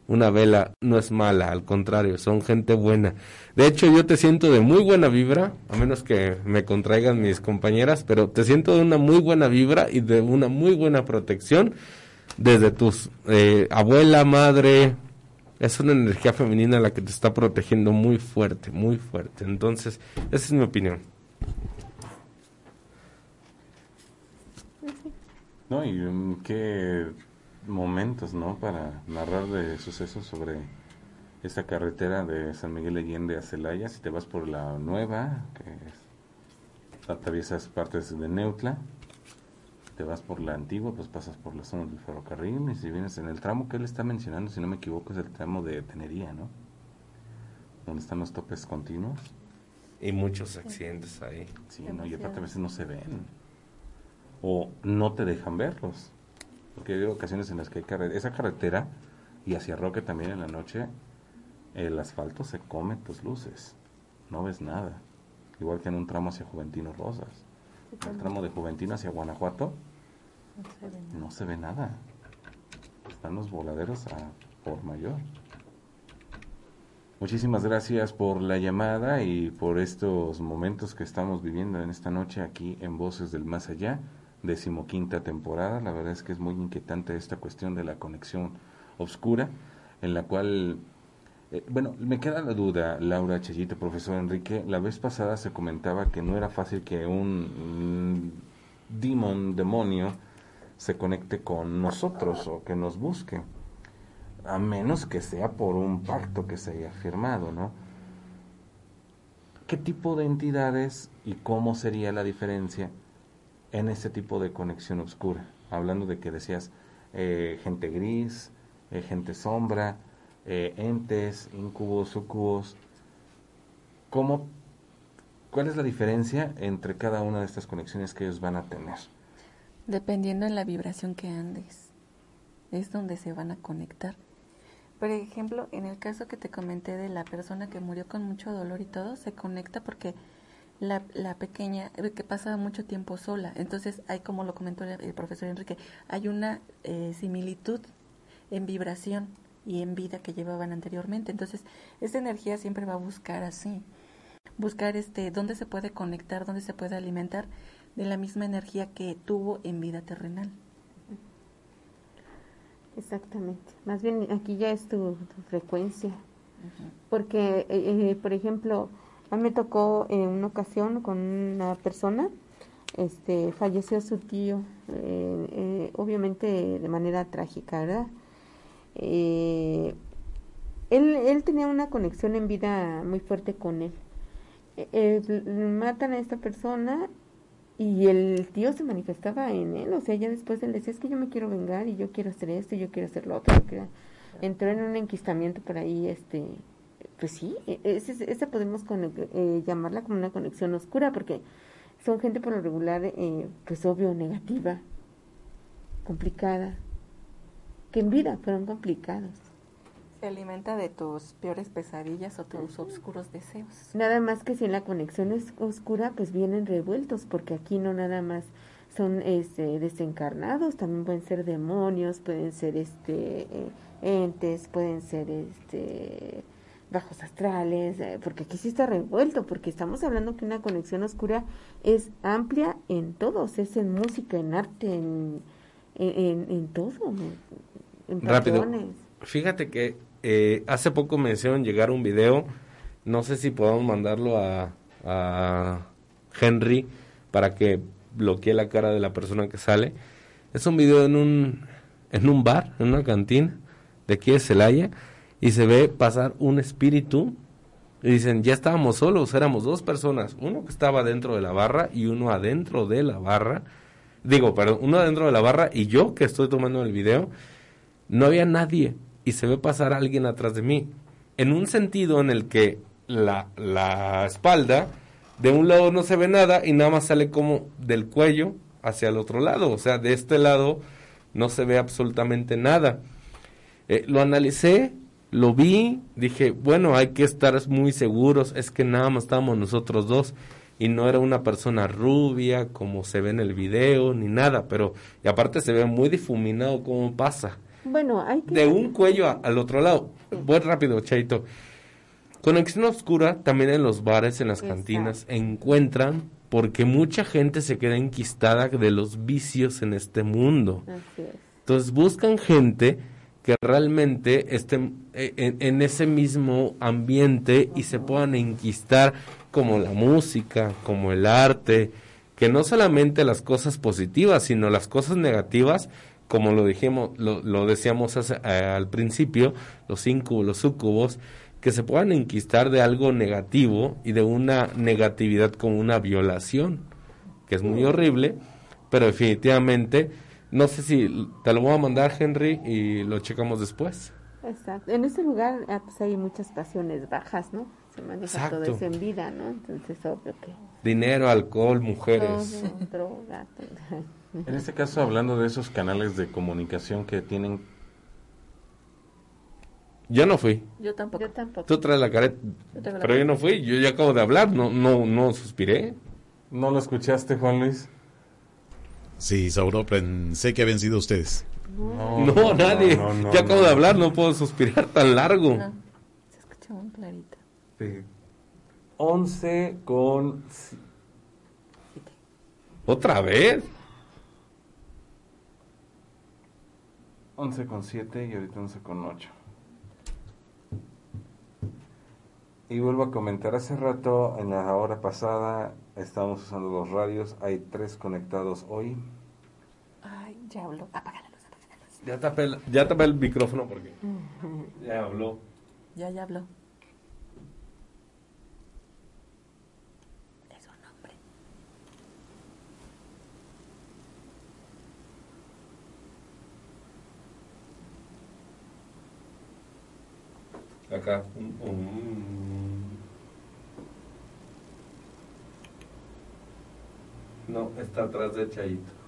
una vela no es mala, al contrario, son gente buena. De hecho, yo te siento de muy buena vibra, a menos que me contraigan mis compañeras, pero te siento de una muy buena vibra y de una muy buena protección desde tus eh, abuela, madre. Es una energía femenina la que te está protegiendo muy fuerte, muy fuerte. Entonces, esa es mi opinión. No, y qué momentos, ¿no? Para narrar de sucesos sobre esta carretera de San Miguel Allende a Celaya. Si te vas por la nueva, que es, atraviesas partes de Neutla, te vas por la antigua, pues pasas por la zona del ferrocarril. Y si vienes en el tramo que él está mencionando, si no me equivoco, es el tramo de Tenería, ¿no? Donde están los topes continuos. Y muchos accidentes ahí. Sí, ¿no? y aparte a veces no se ven. O no te dejan verlos. Porque hay ocasiones en las que hay esa carretera y hacia Roque también en la noche, el asfalto se come tus luces. No ves nada. Igual que en un tramo hacia Juventino Rosas. El tramo de Juventino hacia Guanajuato no se ve nada. Están los voladeros a por mayor. Muchísimas gracias por la llamada y por estos momentos que estamos viviendo en esta noche aquí en Voces del Más Allá decimoquinta temporada. La verdad es que es muy inquietante esta cuestión de la conexión oscura, en la cual, eh, bueno, me queda la duda, Laura Chellito, profesor Enrique, la vez pasada se comentaba que no era fácil que un demon, demonio, se conecte con nosotros o que nos busque, a menos que sea por un pacto que se haya firmado, ¿no? ¿Qué tipo de entidades y cómo sería la diferencia en ese tipo de conexión oscura. Hablando de que decías eh, gente gris, eh, gente sombra, eh, entes, incubos, sucubos. ¿Cómo, ¿Cuál es la diferencia entre cada una de estas conexiones que ellos van a tener? Dependiendo de la vibración que andes, es donde se van a conectar. Por ejemplo, en el caso que te comenté de la persona que murió con mucho dolor y todo, se conecta porque la, la pequeña eh, que pasa mucho tiempo sola. Entonces, hay, como lo comentó el, profesor Enrique, hay una eh, similitud en vibración y en vida que llevaban anteriormente. Entonces, esta energía siempre va a buscar así, buscar este dónde se puede conectar, dónde se puede alimentar de la misma energía que tuvo en vida terrenal. Exactamente. Más bien aquí ya es tu, frecuencia. Porque, eh, por ejemplo, a mí me tocó en una ocasión con una persona, este, falleció su tío, eh, eh, obviamente de manera trágica, ¿verdad? Eh, él, él tenía una conexión en vida muy fuerte con él. Eh, eh, matan a esta persona y el tío se manifestaba en él, o sea, ya después él decía, es que yo me quiero vengar y yo quiero hacer esto y yo quiero hacer lo otro. Entró en un enquistamiento por ahí, este, pues sí, e, esa podemos eh, llamarla como una conexión oscura porque son gente por lo regular, eh, pues obvio, negativa, complicada, que en vida fueron complicados. Se alimenta de tus peores pesadillas o tus oscuros deseos. Nada más que si en la conexión es oscura, pues vienen revueltos, porque aquí no nada más son este, desencarnados, también pueden ser demonios, pueden ser este entes, pueden ser este bajos astrales, eh, porque aquí sí está revuelto, porque estamos hablando que una conexión oscura es amplia en todos, es en música, en arte, en, en, todo, en, Rápido. Fíjate que eh, hace poco me hicieron llegar un video, no sé si podemos mandarlo a, a Henry para que bloquee la cara de la persona que sale. Es un video en un, en un bar, en una cantina de aquí de Celaya y se ve pasar un espíritu y dicen, ya estábamos solos, éramos dos personas, uno que estaba dentro de la barra y uno adentro de la barra, digo, perdón, uno adentro de la barra y yo que estoy tomando el video, no había nadie y se ve pasar alguien atrás de mí, en un sentido en el que la, la espalda, de un lado no se ve nada y nada más sale como del cuello hacia el otro lado, o sea, de este lado no se ve absolutamente nada. Eh, lo analicé lo vi, dije, bueno, hay que estar muy seguros, es que nada más estábamos nosotros dos y no era una persona rubia como se ve en el video ni nada, pero y aparte se ve muy difuminado cómo pasa. Bueno, hay que... De un cuello al otro lado. Voy rápido, Chaito. Conexión Oscura también en los bares, en las cantinas, encuentran porque mucha gente se queda enquistada de los vicios en este mundo. Entonces buscan gente que realmente estén eh, en, ese mismo ambiente y se puedan enquistar como la música, como el arte, que no solamente las cosas positivas, sino las cosas negativas, como lo dijimos, lo, decíamos eh, al principio, los incubos, los sucubos, que se puedan enquistar de algo negativo y de una negatividad como una violación, que es muy horrible, pero definitivamente no sé si te lo voy a mandar, Henry, y lo checamos después. Exacto. En ese lugar ah, pues hay muchas pasiones bajas, ¿no? Se maneja todo eso en vida, ¿no? Entonces, obvio que... Dinero, alcohol, mujeres. droga. <laughs> En este caso, hablando de esos canales de comunicación que tienen... Yo no fui. Yo tampoco. Yo tampoco. Tú traes la careta. Pero yo no fui. Yo ya acabo de hablar. No, no, no suspiré. ¿No lo escuchaste, Juan Luis? Sí, Sauro, pensé que habían sido ustedes. No, nadie. ya acabo de hablar, no puedo suspirar tan largo. Se escucha muy clarito. Sí. 11 con... ¿Otra vez? 11 con 7 y ahorita 11 con 8. Y vuelvo a comentar, hace rato, en la hora pasada, Estamos usando los radios. Hay tres conectados hoy. Ay, ya habló. Apaga la luz, apaga la luz. Ya tapé el, ya tapé el micrófono porque ya habló. Ya, ya habló. Acá. Un, No, está atrás de Chaito.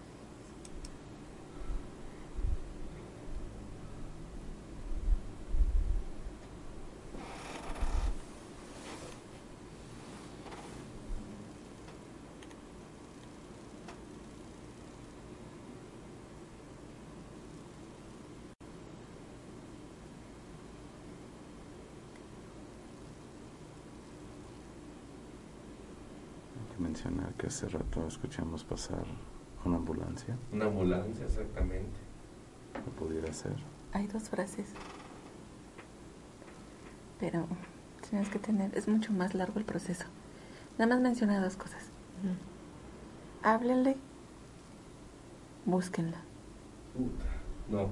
Mencionar que hace rato escuchamos pasar una ambulancia. Una ambulancia, exactamente. ¿Qué pudiera ser? Hay dos frases. Pero tienes que tener, es mucho más largo el proceso. Nada más menciona dos cosas. Háblenle, búsquenla. no.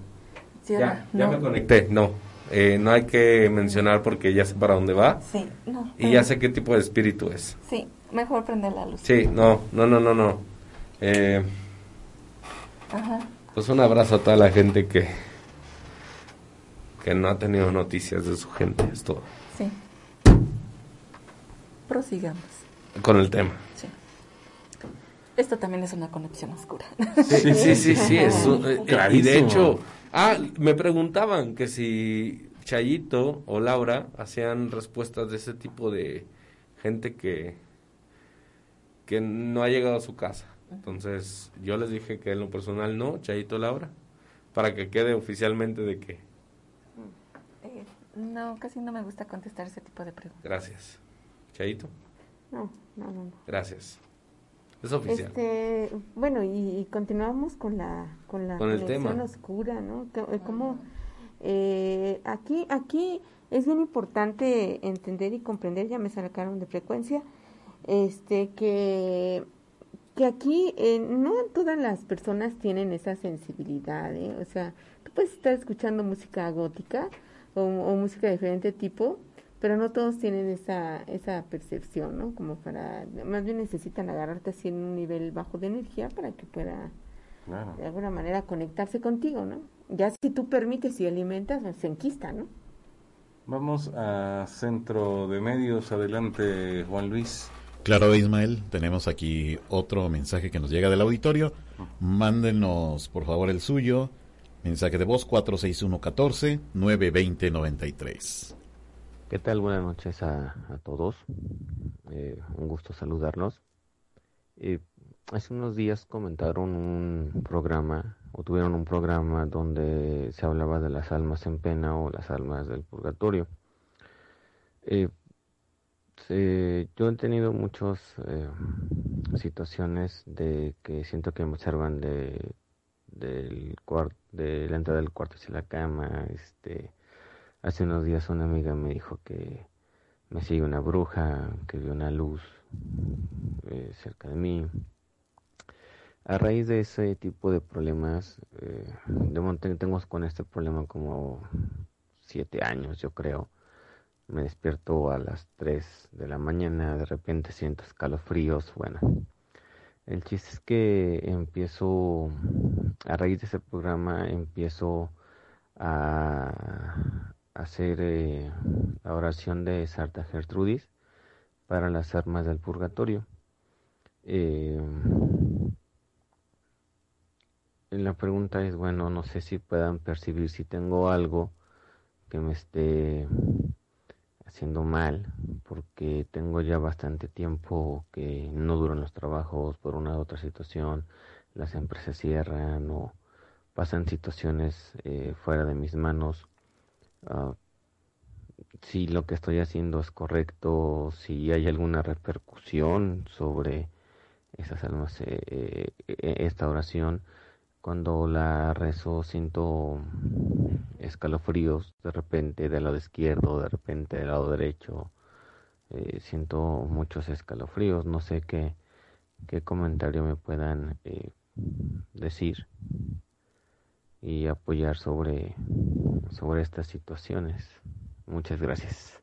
ya, ya me conecté, no. eh, no hay que mencionar porque ya sé para dónde va. Sí, no. Y ya sé qué tipo de espíritu es. Sí, mejor prender la luz. Sí, no, no, no, no, no. Eh, Ajá. pues un abrazo a toda la gente que que no ha tenido noticias de su gente, es todo. Sí. Prosigamos. Con el tema. Sí. Esto también es una conexión oscura. Sí, sí, sí, sí, es un- eh, y de hecho, ah, me preguntaban que si Chayito o Laura hacían respuestas de ese tipo de gente que que no ha llegado a su casa. Entonces, yo les dije que en lo personal no, Chayito Laura, para que quede oficialmente de que Eh, no, casi no me gusta contestar ese tipo de preguntas. gracias. Chayito, No, no, no. no. gracias. Es oficial. Este, bueno, y, y continuamos con la con la Con el conexión tema. oscura, ¿no? Que- eh, Como eh, aquí aquí es bien importante entender y comprender, ya me sacaron de frecuencia, este que que aquí eh, no todas las personas tienen esa sensibilidad, ¿eh? o sea, tú puedes estar escuchando música gótica o, o música de diferente tipo, pero no todos tienen esa, esa percepción, ¿no? Como para, más bien necesitan agarrarte así en un nivel bajo de energía para que pueda Claro. de alguna manera conectarse contigo, ¿no? Ya si tú permites y alimentas, pues, se enquista, ¿no? Vamos a Centro de Medios. Adelante, Juan Luis. Claro, Ismael, tenemos aquí otro mensaje que nos llega del auditorio. Mándenos, por favor, el suyo. Mensaje de voz 461-14-920-93. ¿Qué tal? Buenas noches a, a todos. Eh, un gusto saludarlos. Eh, hace unos días comentaron un programa o tuvieron un programa donde se hablaba de las almas en pena o las almas del purgatorio. Eh, se- yo he tenido muchas eh, situaciones de que siento que me observan de del de la entrada del cuarto hacia la cama este Hace unos días una amiga me dijo que me sigue una bruja, que vio una luz eh, cerca de mí. A raíz de ese tipo de problemas, eh, de tengo con este problema como siete años, yo creo. Me despierto a las 3 de la mañana, de repente siento escalofríos, bueno. El chiste es que empiezo, a raíz de ese programa, empiezo a hacer eh, la oración de Santa Gertrudis para las armas del purgatorio. Eh, la pregunta es, bueno, no sé si puedan percibir si tengo algo que me esté haciendo mal, porque tengo ya bastante tiempo que no duran los trabajos por una u otra situación, las empresas cierran o pasan situaciones eh, fuera de mis manos. Ah, si lo que estoy haciendo es correcto, si hay alguna repercusión sobre esas almas, eh, eh, eh, esta oración. Cuando la rezo siento escalofríos de repente del lado izquierdo, de repente del lado derecho. Eh, siento muchos escalofríos. No sé qué, qué comentario me puedan eh, decir y apoyar sobre, sobre estas situaciones. Muchas gracias.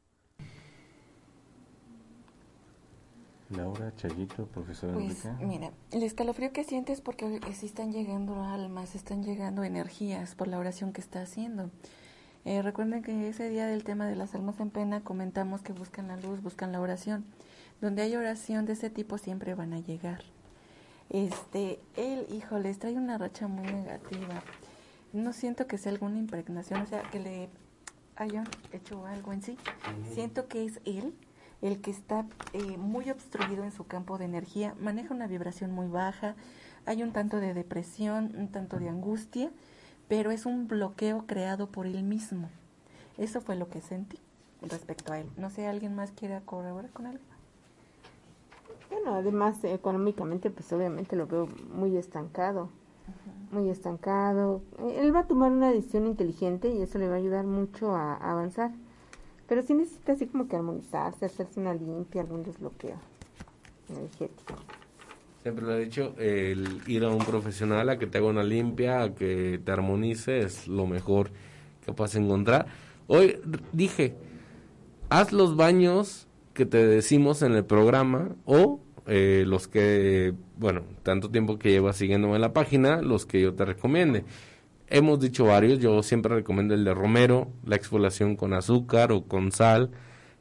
Laura, Chayito, profesor Pues Enrique. mira, el escalofrío que sientes es porque sí están llegando almas, están llegando energías por la oración que está haciendo. Eh, recuerden que ese día del tema de las almas en pena comentamos que buscan la luz, buscan la oración. Donde hay oración de ese tipo siempre van a llegar. Este, él, híjoles, trae una racha muy negativa. No siento que sea alguna impregnación, o sea, que le hayan hecho algo en sí. Siento que es él el que está eh, muy obstruido en su campo de energía, maneja una vibración muy baja, hay un tanto de depresión, un tanto de angustia, pero es un bloqueo creado por él mismo. Eso fue lo que sentí respecto a él. No sé, ¿alguien más quiere corroborar con algo? Bueno, además económicamente pues obviamente lo veo muy estancado, muy estancado. Eh, Él va a tomar una decisión inteligente y eso le va a ayudar mucho a, a avanzar. Pero sí necesita así como que armonizarse, hacerse una limpia, algún desbloqueo energético. Siempre lo he dicho, el ir a un profesional a que te haga una limpia, a que te armonice, es lo mejor que puedas encontrar. Hoy dije, haz los baños que te decimos en el programa o eh, los que, bueno, tanto tiempo que llevas siguiéndome en la página, los que yo te recomiende. Hemos dicho varios, yo siempre recomiendo el de romero, la exfoliación con azúcar o con sal,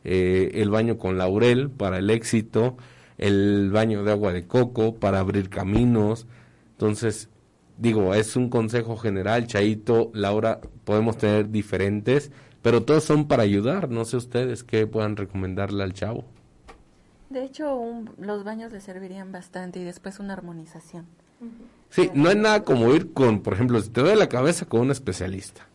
eh, el baño con laurel para el éxito, el baño de agua de coco para abrir caminos. Entonces, digo, es un consejo general, Chaito, Laura, podemos tener diferentes, pero todos son para ayudar. No sé ustedes qué puedan recomendarle al chavo. De hecho, los baños le servirían bastante y después una armonización. Sí, no hay nada como ir con, por ejemplo, si te duele la cabeza con un especialista.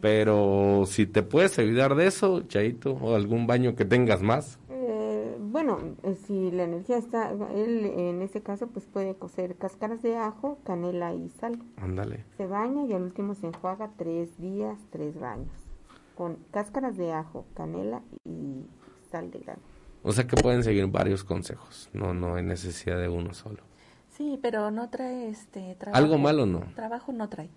Pero si te puedes ayudar de eso, Chaito, o algún baño que tengas más. Eh, bueno, eh, si la energía está, él en ese caso pues puede cocer cáscaras de ajo, canela y sal. Ándale. Se baña y al último se enjuaga tres días, tres baños. Con cáscaras de ajo, canela y sal de grano. O sea que pueden seguir varios consejos, no, no hay necesidad de uno solo. Sí, pero no trae este trabajo. ¿Algo malo no? Trabajo no trae.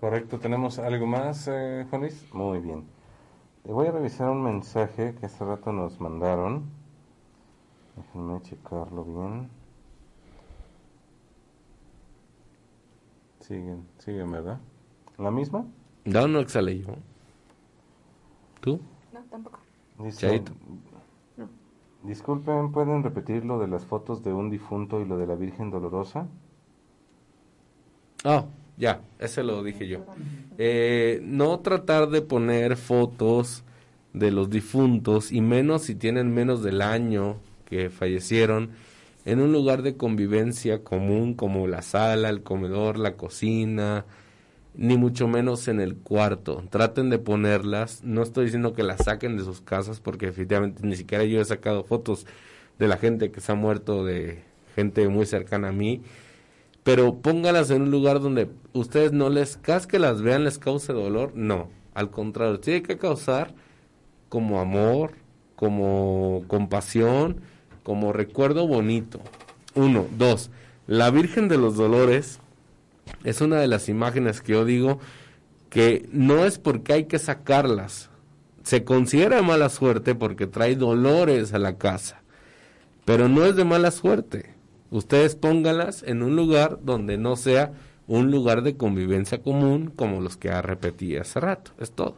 Correcto, ¿tenemos algo más, eh, Juan Luis? Muy bien. voy a revisar un mensaje que hace rato nos mandaron. Déjenme checarlo bien. Siguen, siguen, ¿verdad? ¿La misma? No, no exhalé yo. ¿Tú? No, tampoco. No. Disculpen, ¿pueden repetir lo de las fotos de un difunto y lo de la Virgen Dolorosa? Ah, ya, ese lo dije yo. Eh, no tratar de poner fotos de los difuntos y menos si tienen menos del año que fallecieron en un lugar de convivencia común como la sala, el comedor, la cocina, ni mucho menos en el cuarto. Traten de ponerlas. No estoy diciendo que las saquen de sus casas porque efectivamente ni siquiera yo he sacado fotos de la gente que se ha muerto, de gente muy cercana a mí pero póngalas en un lugar donde ustedes no les casque las vean, les cause dolor, no, al contrario, tiene que causar como amor, como compasión, como recuerdo bonito. Uno, dos, la Virgen de los Dolores es una de las imágenes que yo digo que no es porque hay que sacarlas, se considera mala suerte porque trae dolores a la casa, pero no es de mala suerte Ustedes póngalas en un lugar donde no sea un lugar de convivencia común como los que ha repetido hace rato. Es todo.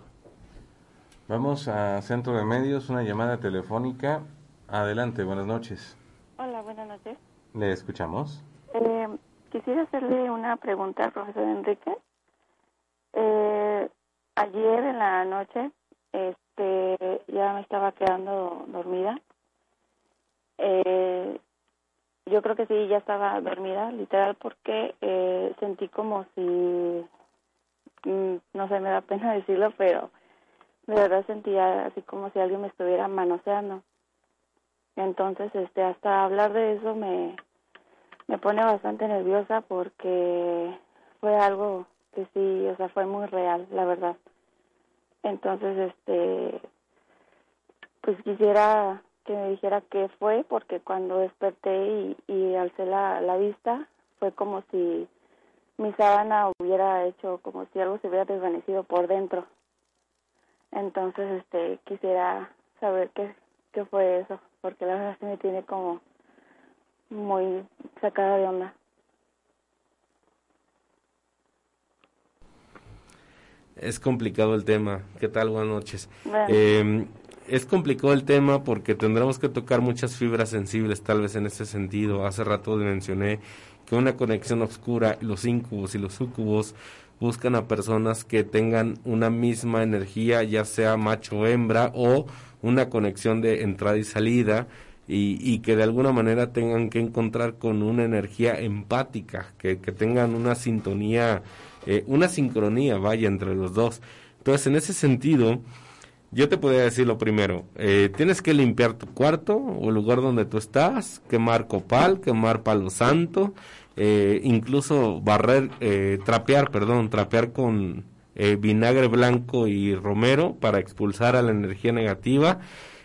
Vamos a Centro de Medios, una llamada telefónica. Adelante, buenas noches. Hola, buenas noches. Le escuchamos. Eh, quisiera hacerle una pregunta al profesor Enrique. Eh, ayer en la noche este, ya me estaba quedando dormida. Eh, yo creo que sí, ya estaba dormida, literal, porque eh, sentí como si, mm, no sé, me da pena <laughs> decirlo, pero de verdad sentía así como si alguien me estuviera manoseando. Entonces, este, hasta hablar de eso me, me pone bastante nerviosa porque fue algo que sí, o sea, fue muy real, la verdad. Entonces, este, pues quisiera que me dijera qué fue, porque cuando desperté y, alcé la, la vista, fue como si mi sábana hubiera hecho como si algo se hubiera desvanecido por dentro. Entonces, este, quisiera saber qué, qué fue eso, porque la verdad se me tiene como muy sacada de onda. Es complicado el tema. ¿Qué tal? Buenas noches. Eh, es complicado el tema porque tendremos que tocar muchas fibras sensibles tal vez en ese sentido. Hace rato mencioné que una conexión oscura, los incubos y los sucubos buscan a personas que tengan una misma energía, ya sea macho o hembra, o una conexión de entrada y salida, y, y que de alguna manera tengan que encontrar con una energía empática, que, tengan una sintonía, eh, una sincronía, vaya, entre los dos. Entonces, en ese sentido, yo te podría decir lo primero, eh, tienes que limpiar tu cuarto o el lugar donde tú estás, quemar copal, quemar palo santo, eh, incluso barrer, eh, trapear, perdón, trapear con vinagre blanco y romero para expulsar a la energía negativa.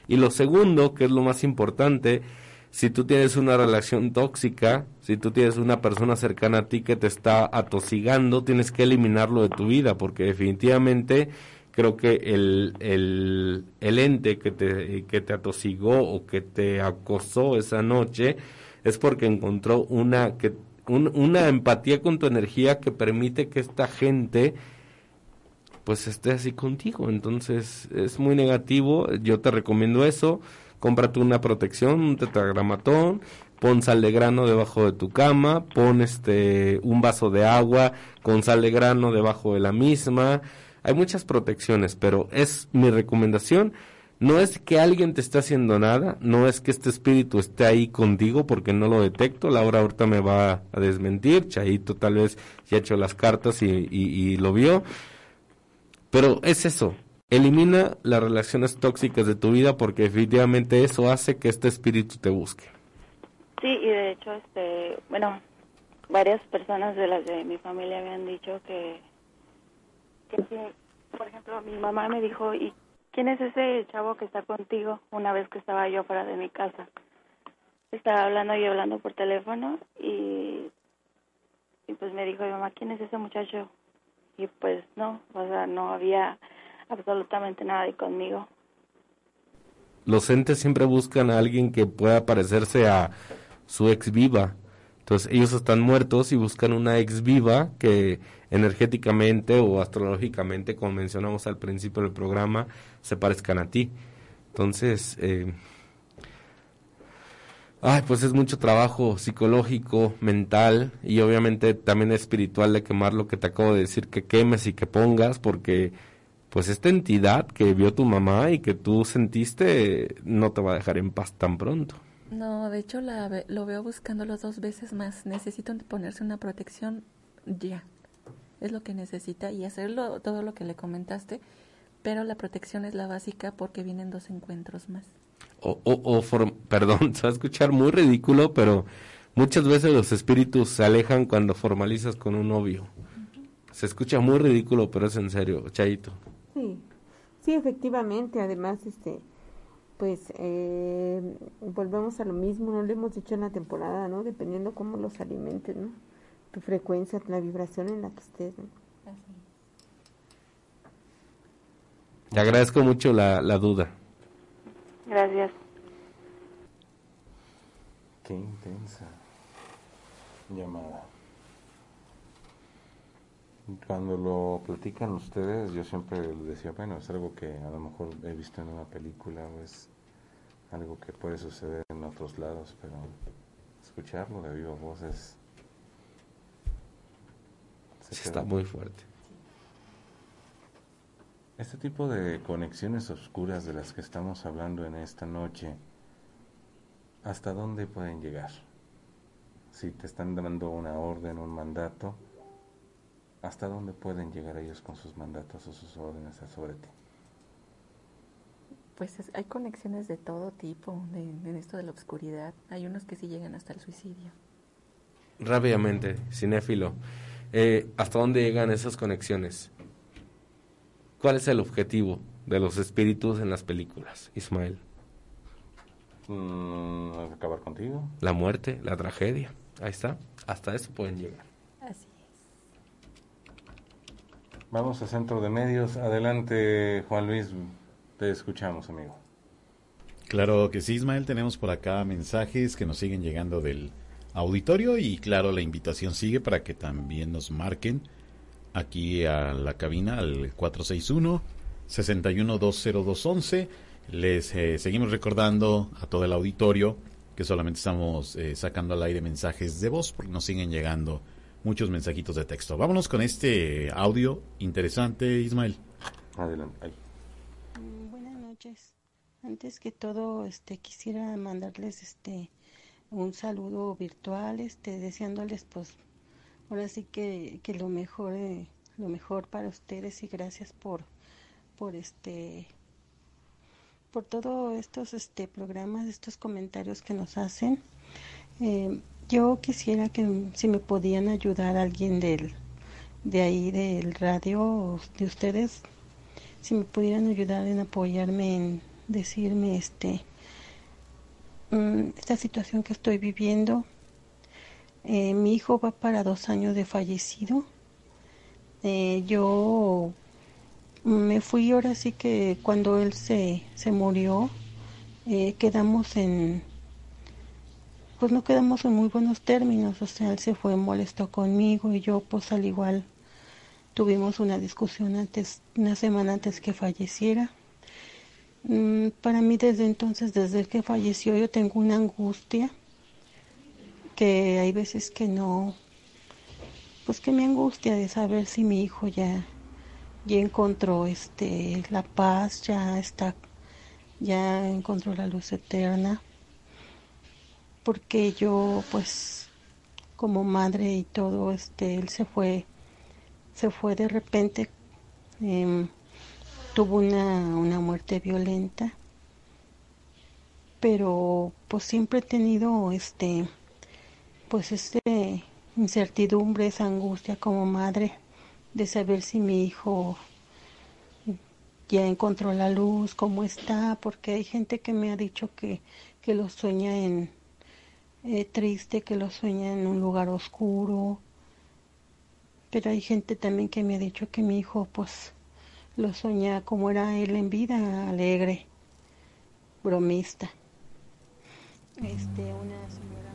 Y lo segundo, que es lo más importante, si tú tienes una relación tóxica, si tú tienes una persona cercana a ti que te está atosigando, tienes que eliminarlo de tu vida, porque definitivamente creo que el, el, el ente que te, que te atosigó o que te acosó esa noche es porque encontró una, que, una empatía con tu energía que permite que esta gente pues esté así contigo. Entonces es muy negativo. Yo te recomiendo eso. Cómprate una protección, un tetragramatón, pon sal de grano debajo de tu cama, pon este un vaso de agua con sal de grano debajo de la misma hay muchas protecciones, pero es mi recomendación. No es que alguien te esté haciendo nada, no es que este espíritu esté ahí contigo porque no lo detecto. Laura ahorita me va a desmentir, Chaito tal vez ya ha hecho las cartas y, lo vio. Pero es eso, elimina las relaciones tóxicas de tu vida porque definitivamente eso hace que este espíritu te busque. Sí, y de hecho, este, bueno, varias personas de las de mi familia han dicho que que por ejemplo, mi mamá me dijo, ¿y quién es ese chavo que está contigo una vez que estaba yo fuera de mi casa? Estaba hablando y hablando por teléfono y, pues me dijo mamá, ¿quién es ese muchacho? Y pues no, o sea, no había absolutamente nada conmigo. Los entes siempre buscan a alguien que pueda parecerse a su ex viva. Entonces ellos están muertos y buscan una ex viva que energéticamente o astrológicamente, como mencionamos al principio del programa, se parezcan a ti. Entonces, eh, ay, pues es mucho trabajo psicológico, mental y obviamente también espiritual de quemar lo que te acabo de decir, que quemes y que pongas, porque pues esta entidad que vio tu mamá y que tú sentiste no te va a dejar en paz tan pronto. No, de hecho la, lo veo buscándolo dos veces más. Necesito ponerse una protección ya es lo que necesita y hacerlo todo lo que le comentaste, pero la protección es la básica porque vienen dos encuentros más. O, o, <laughs> perdón, se va a escuchar muy ridículo, pero muchas veces los espíritus se alejan cuando formalizas con un novio. Se escucha muy ridículo, pero es en serio, Chaito. Sí, sí, efectivamente, además, este, pues, eh, volvemos a lo mismo, no lo hemos dicho en la temporada, ¿no? Dependiendo cómo los alimenten, ¿no? tu frecuencia, la vibración en la que estés. Te agradezco mucho la, la duda. Gracias. Qué intensa llamada. Cuando lo platican ustedes, yo siempre les decía, bueno, es algo que a lo mejor he visto en una película o es algo que puede suceder en otros lados, pero escucharlo de viva voz es está muy fuerte. Este tipo de conexiones oscuras de las que estamos hablando en esta noche, ¿hasta dónde pueden llegar? Si te están dando una orden, un mandato, ¿hasta dónde pueden llegar ellos con sus mandatos o sus órdenes sobre ti? Pues hay conexiones de todo tipo en esto de la oscuridad. Hay unos que sí llegan hasta el suicidio. Rápidamente, cinéfilo. Eh, ¿hasta dónde llegan esas conexiones? ¿Cuál es el objetivo de los espíritus en las películas, Ismael? Mm, acabar contigo. La muerte, la tragedia. Ahí está. Hasta eso pueden llegar. Así es. Vamos a Centro de Medios. Adelante, Juan Luis. Te escuchamos, amigo. Claro que sí, Ismael. Tenemos por acá mensajes que nos siguen llegando del auditorio y claro, la invitación sigue para que también nos marquen aquí a la cabina al 461 612021 Les eh, seguimos recordando a todo el auditorio que solamente estamos eh, sacando al aire mensajes de voz porque nos siguen llegando muchos mensajitos de texto. Vámonos con este audio interesante, Ismael. Adelante. Mm, buenas noches. Antes que todo, este quisiera mandarles este un saludo virtual, este, deseándoles pues ahora sí que, que lo mejor, eh, lo mejor para ustedes y gracias por, por este, por todos estos este programas, estos comentarios que nos hacen. Eh, yo quisiera que si me podían ayudar alguien del, de ahí del radio de ustedes, si me pudieran ayudar en apoyarme en decirme este Mm, esta situación que estoy viviendo. Eh, mi hijo va para dos años de fallecido. Eh, yo me fui ahora sí que cuando él se, se murió, eh, quedamos en, pues no quedamos en muy buenos términos, o sea, él se fue molesto conmigo y yo pues al igual tuvimos una discusión antes, una semana antes que falleciera. Mm, para mí desde entonces, desde que falleció, yo tengo una angustia que hay veces que no, pues que me angustia de saber si mi hijo ya, ya encontró este la paz, ya está, ya encontró la luz eterna. Porque yo pues como madre y todo este él se fue se fue de repente em, tuvo una, una muerte violenta. Pero pues siempre he tenido este pues este incertidumbre esa angustia como madre de saber si mi hijo ya encontró la luz, cómo está, porque hay gente que me ha dicho que, que lo sueña en, eh, triste, que lo sueña en un lugar oscuro. Pero hay gente también que me ha dicho que mi hijo pues lo sueña como era él en vida, alegre, bromista. Este, una señora...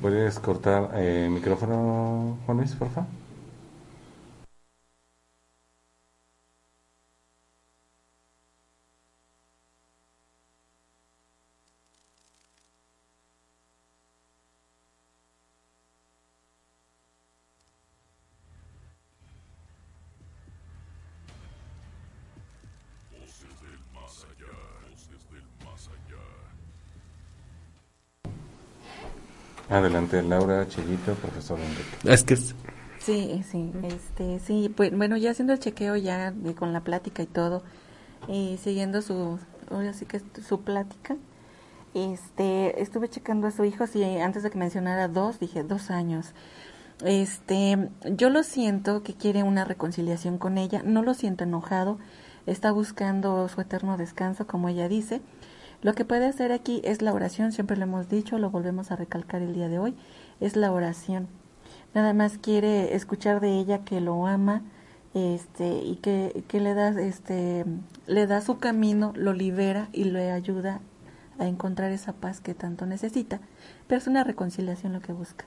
¿Puedes cortar eh, el micrófono, Juan Luis, por favor? Adelante, Laura Chillito, profesor Enrique. Es que Sí, sí, este, sí, pues bueno, ya haciendo el chequeo ya con la plática y todo, y siguiendo su, ahora sí que su plática, este, estuve checando a su hijo, sí, antes de que mencionara dos, dije dos años. Este, yo lo siento que quiere una reconciliación con ella, no lo siento enojado, está buscando su eterno descanso, como ella dice, lo que puede hacer aquí es la oración, siempre lo hemos dicho, lo volvemos a recalcar el día de hoy, es la oración. Nada más quiere escuchar de ella que lo ama este y que, que le da este le da su camino, lo libera y le ayuda a encontrar esa paz que tanto necesita, pero es una reconciliación lo que busca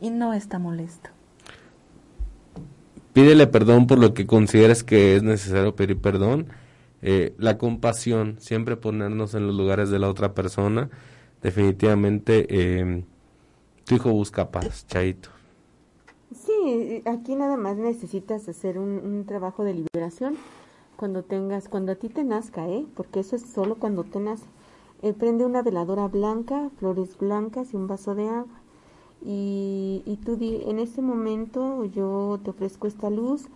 y no está molesto. Pídele perdón por lo que consideres que es necesario pedir perdón eh, la compasión, siempre ponernos en los lugares de la otra persona, definitivamente eh, tu hijo busca paz, Chaito. Sí, aquí nada más necesitas hacer un, trabajo de liberación cuando tengas, cuando a ti te nazca, ¿eh? Porque eso es solo cuando te nace. Eh, prende una veladora blanca, flores blancas y un vaso de agua. Y, y tú di, en este momento yo te ofrezco esta luz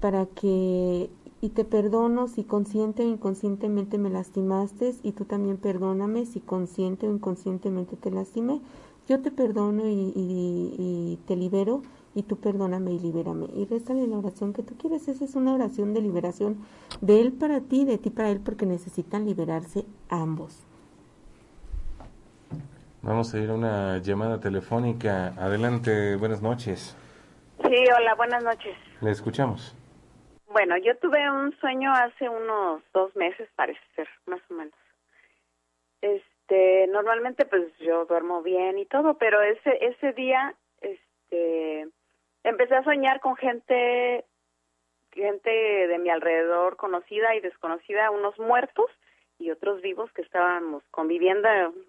para que y te perdono si consciente o inconscientemente me lastimaste y tú también perdóname si consciente o inconscientemente te lastimé. Yo te perdono y, te libero y tú perdóname y libérame. Y réstale la oración que tú quieres. Esa es una oración de liberación de él para ti, de ti para él, porque necesitan liberarse ambos. Vamos a ir a una llamada telefónica. Adelante, buenas noches. Sí, hola, buenas noches. Le escuchamos. Bueno, yo tuve un sueño hace unos dos meses, parece ser, más o menos. Este, normalmente pues yo duermo bien y todo, pero ese ese día, este, empecé a soñar con gente, gente de mi alrededor, conocida y desconocida, unos muertos y otros vivos que estábamos conviviendo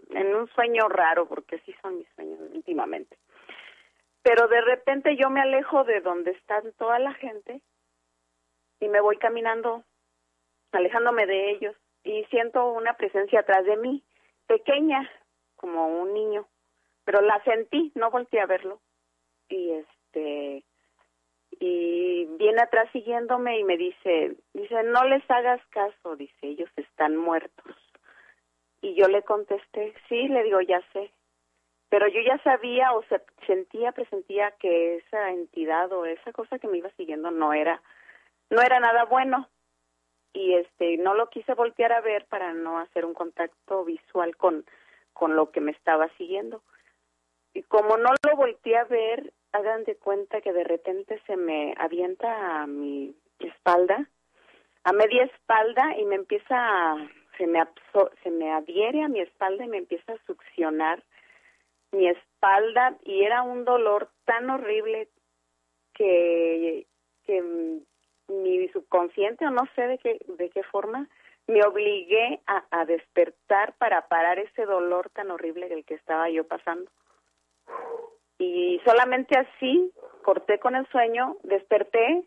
en un sueño raro, porque así son mis sueños últimamente. Pero de repente yo me alejo de donde están toda la gente y me voy caminando, alejándome de ellos y siento una presencia atrás de mí, pequeña, como un niño, pero la sentí, no volteé a verlo. Y este y viene atrás siguiéndome y me dice, dice, "No les hagas caso", dice, "Ellos están muertos." Y yo le contesté, "Sí", le digo, "Ya sé." Pero yo ya sabía o se, sentía, presentía que esa entidad o esa cosa que me iba siguiendo no era no era nada bueno. Y este no lo quise voltear a ver para no hacer un contacto visual con con lo que me estaba siguiendo. Y como no lo volteé a ver hagan de cuenta que de repente se me avienta a mi espalda, a media espalda y me empieza a, se me se me adhiere a mi espalda y me empieza a succionar mi espalda. Y era un dolor tan horrible que que mi subconsciente o no sé de qué de qué forma me obligué a, a despertar para parar ese dolor tan horrible del que estaba yo pasando. Y solamente así corté con el sueño desperté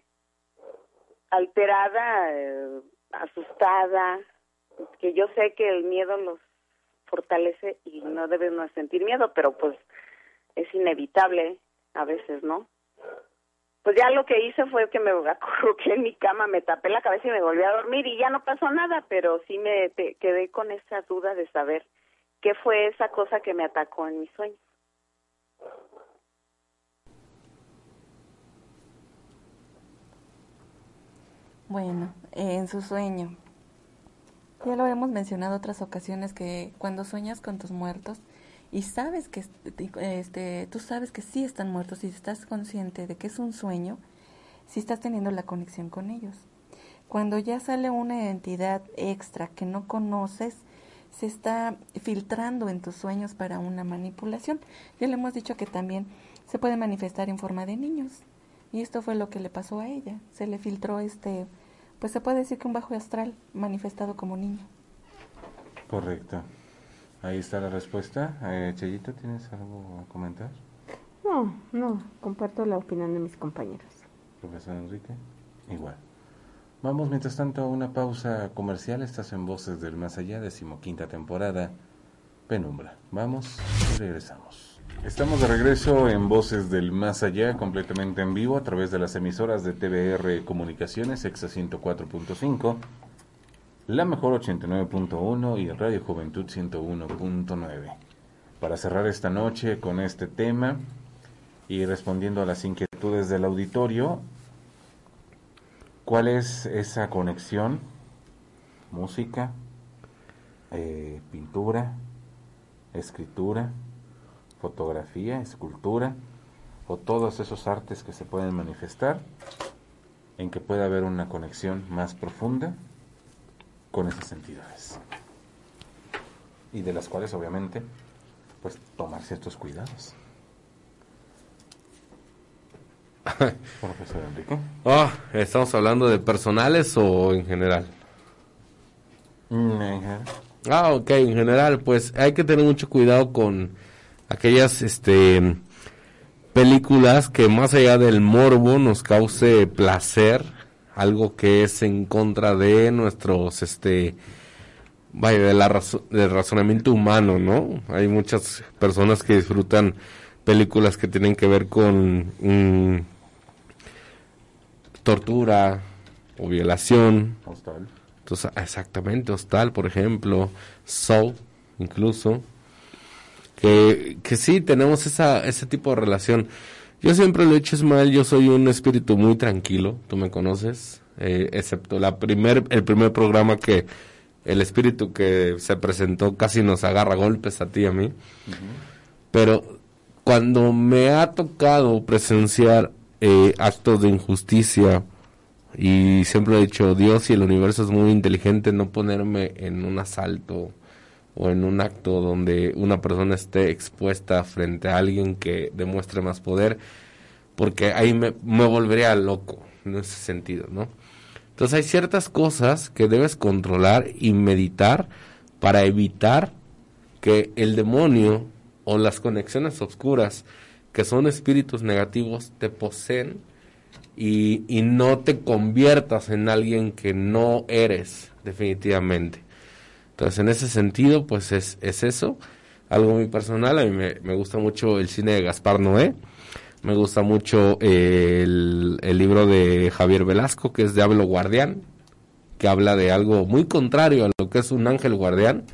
alterada eh, asustada que yo sé que el miedo los fortalece y no debemos sentir miedo pero pues es inevitable a veces no pues ya lo que hice fue que me acurruqué en mi cama, me tapé la cabeza y me volví a dormir y ya no pasó nada, pero sí me quedé con esa duda de saber qué fue esa cosa que me atacó en mi sueño. Bueno, en su sueño. Ya lo hemos mencionado otras ocasiones que cuando sueñas con tus muertos, y sabes que este, tú sabes que sí están muertos y estás consciente de que es un sueño, si estás teniendo la conexión con ellos. Cuando ya sale una entidad extra que no conoces, se está filtrando en tus sueños para una manipulación. Ya le hemos dicho que también se puede manifestar en forma de niños. Y esto fue lo que le pasó a ella. Se le filtró este, pues se puede decir que un bajo astral manifestado como niño. Correcto. Ahí está la respuesta. Eh, Chayito, ¿tienes algo a comentar? No, no, comparto la opinión de mis compañeros. Profesor Enrique, igual. Vamos, mientras tanto, a una pausa comercial. Estás en Voces del Más Allá, decimoquinta temporada, Penumbra. Vamos y regresamos. Estamos de regreso en Voces del Más Allá, completamente en vivo, a través de las emisoras de TBR Comunicaciones, EXA 104.5 la Mejor 89.1 y Radio Juventud 101.9. Para cerrar esta noche con este tema y respondiendo a las inquietudes del auditorio, ¿cuál es esa conexión? Música, eh, pintura, escritura, fotografía, escultura o todos esos artes que se pueden manifestar en que pueda haber una conexión más profunda con esas entidades. Y de las cuales obviamente, pues tomar ciertos cuidados. <laughs> Profesor Enrique. Ah, ¿Estamos hablando de personales o en general? Mm, ah, ok, en general, pues hay que tener mucho cuidado con aquellas este películas que más allá del morbo nos cause placer algo que es en contra de nuestros, este, vaya, de la del razonamiento humano, ¿no? Hay muchas personas que disfrutan películas que tienen que ver con mm, tortura o violación. Hostal. Entonces, exactamente, hostal, por ejemplo, Soul, incluso. Que, que sí, tenemos esa, ese tipo de relación. Yo siempre lo he hecho mal, yo soy un espíritu muy tranquilo, tú me conoces, eh, excepto la primer, el primer programa que el espíritu que se presentó casi nos agarra golpes a ti y a mí. Pero cuando me ha tocado presenciar eh, actos de injusticia, y siempre he dicho, Dios y el universo es muy inteligente, no ponerme en un asalto o en un acto donde una persona esté expuesta frente a alguien que demuestre más poder, porque ahí me, volvería loco en ese sentido, ¿no? Entonces hay ciertas cosas que debes controlar y meditar para evitar que el demonio o las conexiones oscuras que son espíritus negativos te poseen y, y no te conviertas en alguien que no eres definitivamente. Entonces, en ese sentido, pues es, es eso, algo muy personal. A mí me, me gusta mucho el cine de Gaspar Noé. Me gusta mucho eh, el, el, libro de Javier Velasco, que es Diablo Guardián, que habla de algo muy contrario a lo que es un ángel guardián.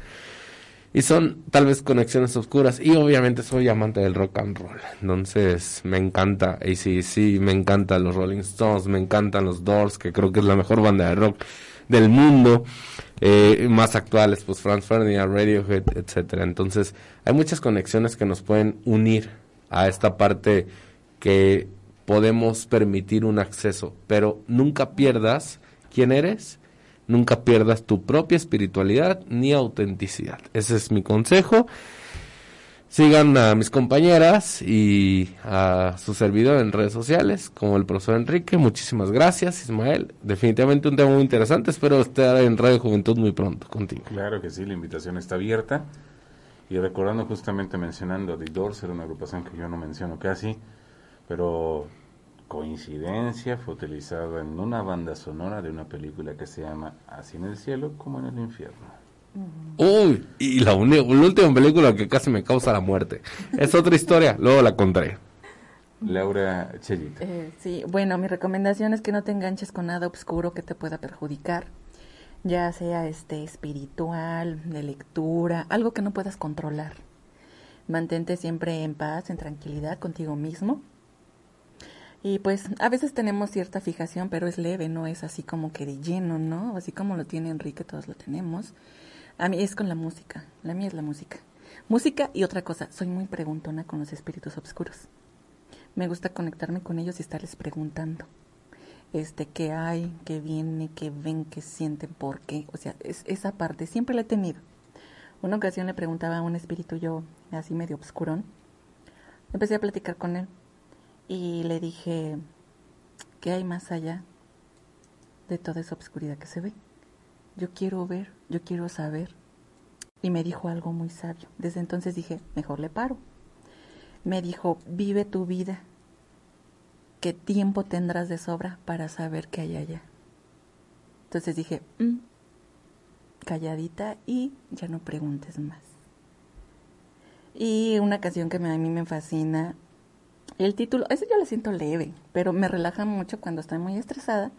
Y son tal vez conexiones oscuras. Y obviamente soy amante del rock and roll. Entonces me encanta ACDC, me encantan los Rolling Stones, me encantan los Doors, que creo que es la mejor banda de rock del mundo eh, más actuales, pues Franz Ferdinand, Radiohead, etcétera. Entonces, hay muchas conexiones que nos pueden unir a esta parte que podemos permitir un acceso, pero nunca pierdas quién eres, nunca pierdas tu propia espiritualidad ni autenticidad. Ese es mi consejo. Sigan a mis compañeras y a su servidor en redes sociales, como el profesor Enrique. Muchísimas gracias, Ismael. Definitivamente un tema muy interesante. Espero estar en Radio Juventud muy pronto contigo. Claro que sí, la invitación está abierta. Y recordando justamente mencionando a The Doors, era una agrupación que yo no menciono casi, pero coincidencia fue utilizada en una banda sonora de una película que se llama Así en el cielo como en el infierno. Uy, y la, la última película que casi me causa la muerte. Es otra historia, <laughs> luego la contaré. Laura Chellita. Eh, sí, bueno, mi recomendación es que no te enganches con nada oscuro que te pueda perjudicar, ya sea este espiritual, de lectura, algo que no puedas controlar. Mantente siempre en paz, en tranquilidad contigo mismo. Y pues a veces tenemos cierta fijación, pero es leve, no es así como que de lleno, ¿no? Así como lo tiene Enrique, todos lo tenemos. A mí es con la música, la mía es la música. Música y otra cosa, soy muy preguntona con los espíritus oscuros. Me gusta conectarme con ellos y estarles preguntando este qué hay, qué viene, qué ven, qué sienten, por qué. O sea, es, esa parte siempre la he tenido. Una ocasión le preguntaba a un espíritu yo, así medio obscurón. Empecé a platicar con él y le dije, ¿qué hay más allá de toda esa obscuridad que se ve? Yo quiero ver, yo quiero saber. Y me dijo algo muy sabio. Desde entonces dije, mejor le paro. Me dijo, vive tu vida. ¿Qué tiempo tendrás de sobra para saber qué hay allá? Entonces dije, "Mm", calladita y ya no preguntes más. Y una canción que a mí me fascina, el título, ese yo lo siento leve, pero me relaja mucho cuando estoy muy estresada.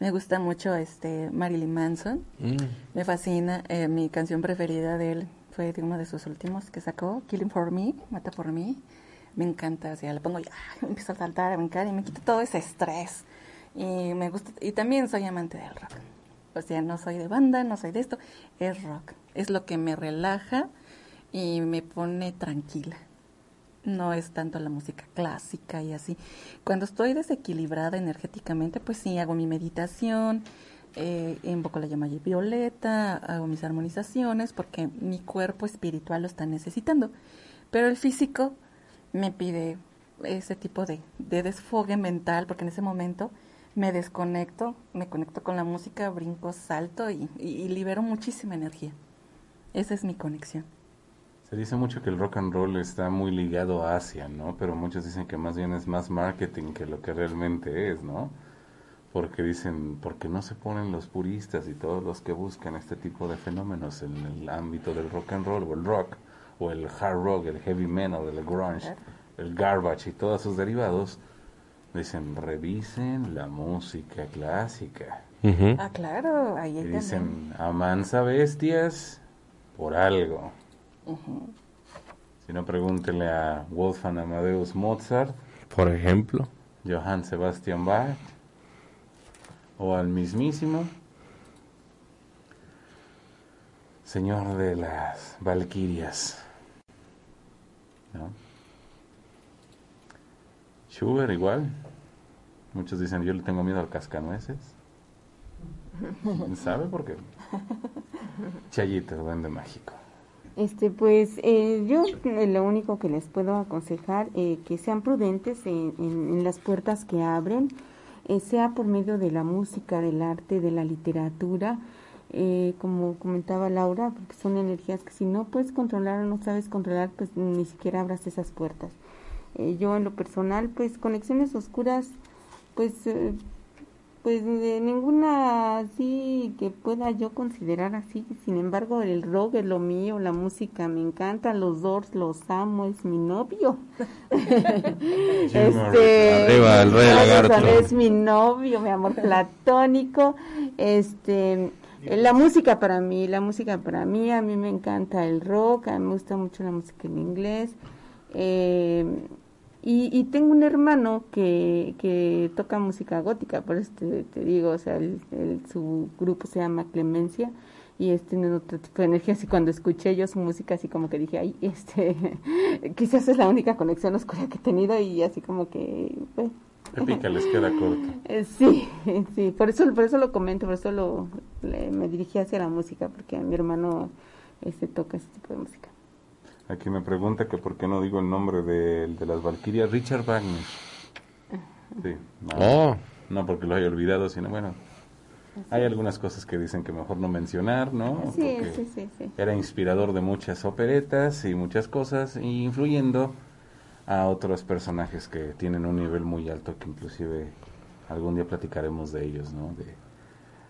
Me gusta mucho este Marilyn Manson. Mm. Me fascina. eh, mi canción preferida de él fue de uno de sus últimos que sacó, Killing for Me, Mata por mí. Me encanta, o sea, la pongo y ay, <laughs> empiezo a saltar, a brincar y me quita todo ese estrés. Y me gusta, y también soy amante del rock. O sea, no soy de banda, no soy de esto, es rock. Es lo que me relaja y me pone tranquila. No es tanto la música clásica y así. Cuando estoy desequilibrada energéticamente, pues sí, hago mi meditación, eh, invoco la llama violeta, hago mis armonizaciones porque mi cuerpo espiritual lo está necesitando. Pero el físico me pide ese tipo de, de desfogue mental porque en ese momento me desconecto, me conecto con la música, brinco, salto y, y- y libero muchísima energía. Esa es mi conexión. Se dice mucho que el rock and roll está muy ligado a Asia, ¿no? Pero muchos dicen que más bien es más marketing que lo que realmente es, ¿no? Porque dicen, porque no se ponen los puristas y todos los que buscan este tipo de fenómenos en el ámbito del rock and roll o el rock o el hard rock, el heavy metal, el grunge, el garbage y todos sus derivados, dicen, revisen la música clásica. Ah, claro, ahí Y dicen, amansa bestias por algo. Si no, pregúntele a Wolfgang Amadeus Mozart, Por ejemplo. Johann Sebastian Bach, o al mismísimo Señor de las Valquirias. ¿No? Schubert igual. Muchos dicen, yo le tengo miedo al cascanueces. ¿Quién sabe por qué? <laughs> Chayita, duende mágico. Este, pues eh, yo lo único que les puedo aconsejar eh, que sean prudentes en, en- en las puertas que abren, eh, sea por medio de la música, del arte, de la literatura, eh, como comentaba Laura, porque son energías que si no puedes controlar o no sabes controlar, pues ni siquiera abras esas puertas. Yo en lo personal, pues conexiones oscuras, pues pues de ninguna así que pueda yo considerar así. Sin embargo, el rock es lo mío, la música me encanta, los Doors los amo, es mi novio. <laughs> este, Arriba, el rey lagarto. es mi novio, mi amor platónico. Este, eh, la música para mí, la música para mí, a mí me encanta el rock, a mí me gusta mucho la música en inglés. Eh, y, y tengo un hermano que, que toca música gótica, por eso te, te digo, o sea, el- el- su grupo se llama Clemencia y este en otro tipo de energías y cuando escuché yo su música así como que dije ay este <laughs> quizás es la única conexión oscura que he tenido y así como que pues, les queda corto eh, sí sí por eso por eso lo comento por eso lo me dirigí hacia la música porque mi hermano este toca ese tipo de música aquí me pregunta que por qué no digo el nombre de, de las Valquirias Richard Wagner sí no, oh. no porque lo haya olvidado sino bueno hay algunas cosas que dicen que mejor no mencionar, ¿no? Sí, sí, sí, sí, Era inspirador de muchas operetas y muchas cosas, influyendo a otros personajes que tienen un nivel muy alto, que inclusive algún día platicaremos de ellos, ¿no? De,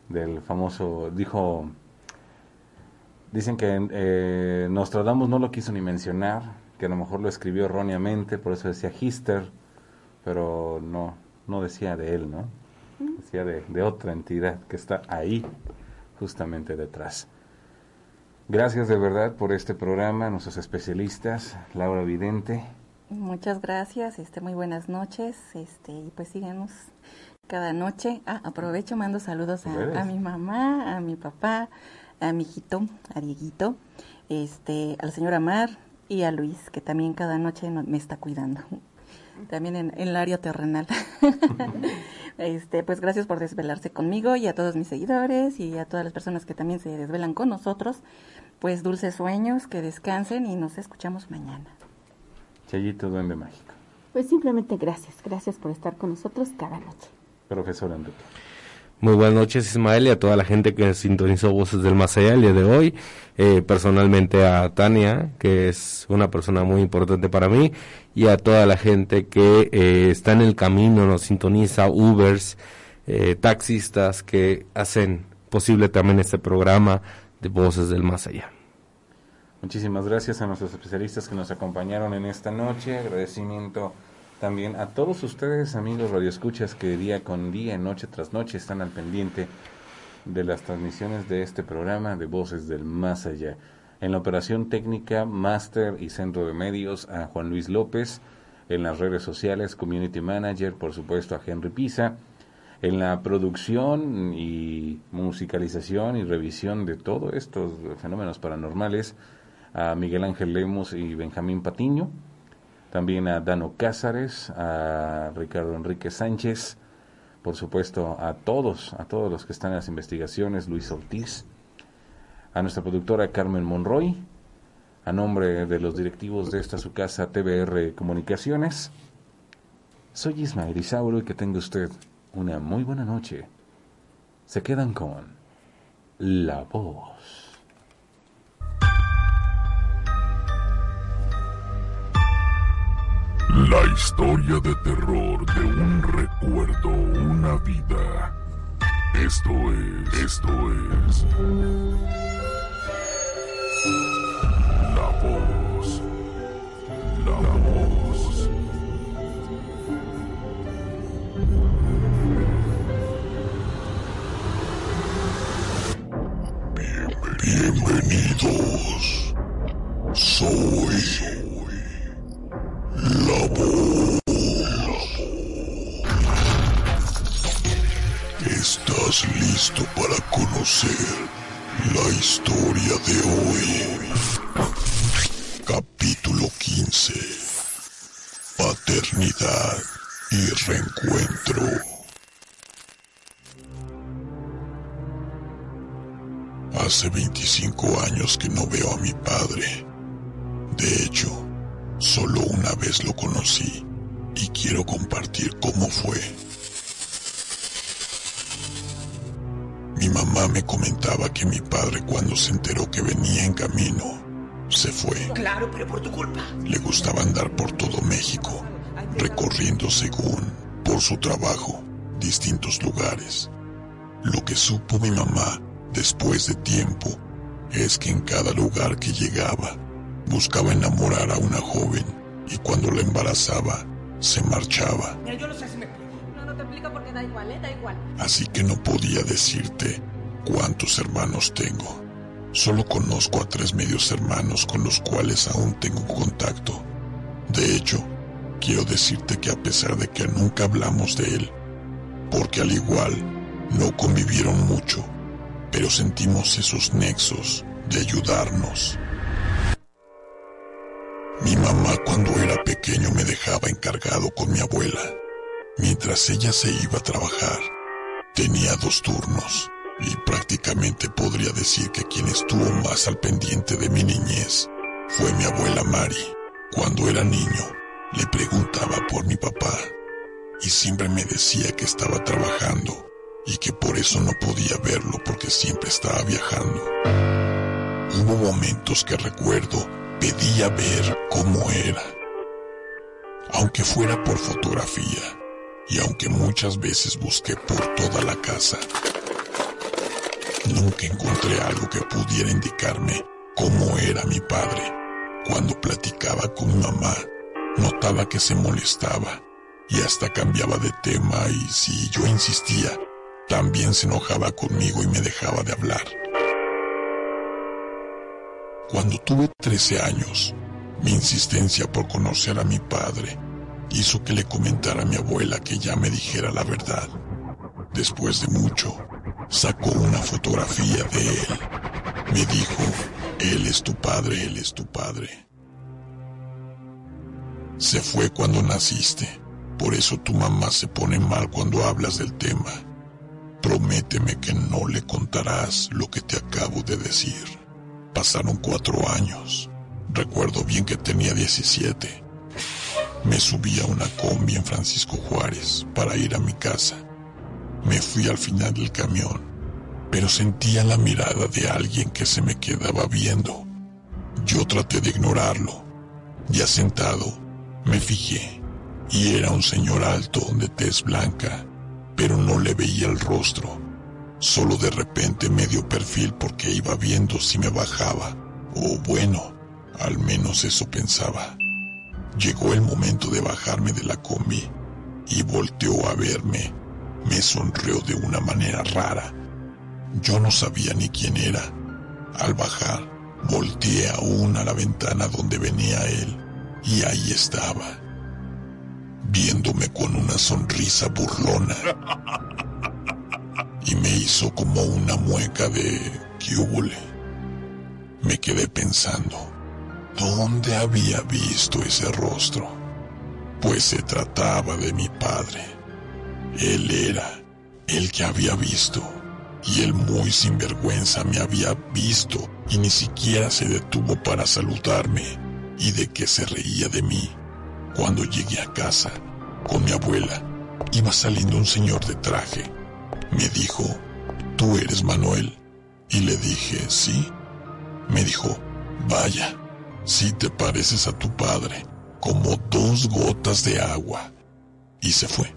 del famoso, dijo, dicen que eh, Nostradamus no lo quiso ni mencionar, que a lo mejor lo escribió erróneamente, por eso decía Hister, pero no, no decía de él, ¿no? decía de, de otra entidad que está ahí, justamente detrás. Gracias de verdad por este programa, nuestros especialistas, Laura Vidente. Muchas gracias, este, muy buenas noches, este, y pues síganos cada noche. Ah, aprovecho, mando saludos a, a, mi mamá, a mi papá, a mi hijito, a Dieguito, este, a la señora Mar y a Luis, que también cada noche me está cuidando, también en, en el área terrenal. <laughs> Este, pues gracias por desvelarse conmigo y a todos mis seguidores y a todas las personas que también se desvelan con nosotros. Pues dulces sueños, que descansen y nos escuchamos mañana. Chayito Duende Mágico. Pues simplemente gracias, gracias por estar con nosotros cada noche. Profesor Enrique. Muy buenas noches Ismael y a toda la gente que sintonizó Voces del Más Allá el día de hoy. Eh, personalmente a Tania, que es una persona muy importante para mí, y a toda la gente que eh, está en el camino, nos sintoniza, Ubers, eh, taxistas que hacen posible también este programa de Voces del Más Allá. Muchísimas gracias a nuestros especialistas que nos acompañaron en esta noche. Agradecimiento también a todos ustedes, amigos radioescuchas, que día con día, noche tras noche están al pendiente de las transmisiones de este programa de Voces del Más Allá. En la operación técnica, máster y centro de medios a Juan Luis López. En las redes sociales, community manager, por supuesto, a Henry Pisa. En la producción y musicalización y revisión de todos estos fenómenos paranormales, a Miguel Ángel Lemos y Benjamín Patiño también a Dano Cázares, a Ricardo Enrique Sánchez, por supuesto a todos, a todos los que están en las investigaciones, Luis Ortiz, a nuestra productora Carmen Monroy, a nombre de los directivos de esta su casa TBR Comunicaciones. Soy Ismael Isauro y que tenga usted una muy buena noche. Se quedan con La Voz. La historia de terror de un recuerdo, una vida. Esto es, esto es. La voz. La, voz. bienvenidos. Soy. Conocer la historia de hoy? Capítulo 15. Paternidad y reencuentro. Hace 25 años que no veo a mi padre. De hecho, Solo una vez lo conocí y quiero compartir cómo fue. Mi mamá me comentaba que mi padre cuando se enteró que venía en camino, se fue. Claro, pero por tu culpa. Le gustaba andar por todo México, recorriendo según, por su trabajo, distintos lugares. Lo que supo mi mamá después de tiempo es que en cada lugar que llegaba, Buscaba enamorar a una joven y cuando la embarazaba, se marchaba. yo no sé si me No, no te explico da igual, ¿eh? Da igual. Así que no podía decirte cuántos hermanos tengo. Solo conozco a tres medios hermanos con los cuales aún tengo contacto. De hecho, quiero decirte que a pesar de que nunca hablamos de él, porque al igual no convivieron mucho, pero sentimos esos nexos de ayudarnos. Mi mamá cuando era pequeño me dejaba encargado con mi abuela. Mientras ella se iba a trabajar, tenía dos turnos y prácticamente podría decir que quien estuvo más al pendiente de mi niñez fue mi abuela Mari. Cuando era niño, le preguntaba por mi papá y siempre me decía que estaba trabajando y que por eso no podía verlo porque siempre estaba viajando. Hubo momentos que recuerdo pedía ver cómo era, aunque fuera por fotografía y aunque muchas veces busqué por toda la casa, nunca encontré algo que pudiera indicarme cómo era mi padre. Cuando platicaba con mamá, notaba que se molestaba y hasta cambiaba de tema y si yo insistía, también se enojaba conmigo y me dejaba de hablar. Cuando tuve 13 años, mi insistencia por conocer a mi padre hizo que le comentara a mi abuela que ya me dijera la verdad. Después de mucho, sacó una fotografía de él. Me dijo, él es tu padre, él es tu padre. Se fue cuando naciste, por eso tu mamá se pone mal cuando hablas del tema. Prométeme que no le contarás lo que te acabo de decir. Pasaron cuatro años. Recuerdo bien que tenía 17. Me subí a una combi en Francisco Juárez para ir a mi casa. Me fui al final del camión, pero sentía la mirada de alguien que se me quedaba viendo. Yo traté de ignorarlo. Ya sentado, me fijé y era un señor alto de tez blanca pero no le veía el rostro. Solo de repente medio perfil porque iba viendo si me bajaba. O bueno, al menos eso pensaba. Llegó el momento de bajarme de la combi y volteó a verme. Me sonrió de una manera rara. Yo no sabía ni quién era. Al bajar, volteé aún a la ventana donde venía él y ahí estaba viéndome con una sonrisa burlona. Y me hizo como una mueca de húbole. Me quedé pensando, ¿dónde había visto ese rostro? Pues se trataba de mi padre. Él era el que había visto. Y él muy sinvergüenza me había visto y ni siquiera se detuvo para saludarme y de que se reía de mí. Cuando llegué a casa, con mi abuela, iba saliendo un señor de traje. Me dijo, ¿tú eres Manuel? Y le dije, sí. Me dijo, vaya, si te pareces a tu padre, como dos gotas de agua. Y se fue.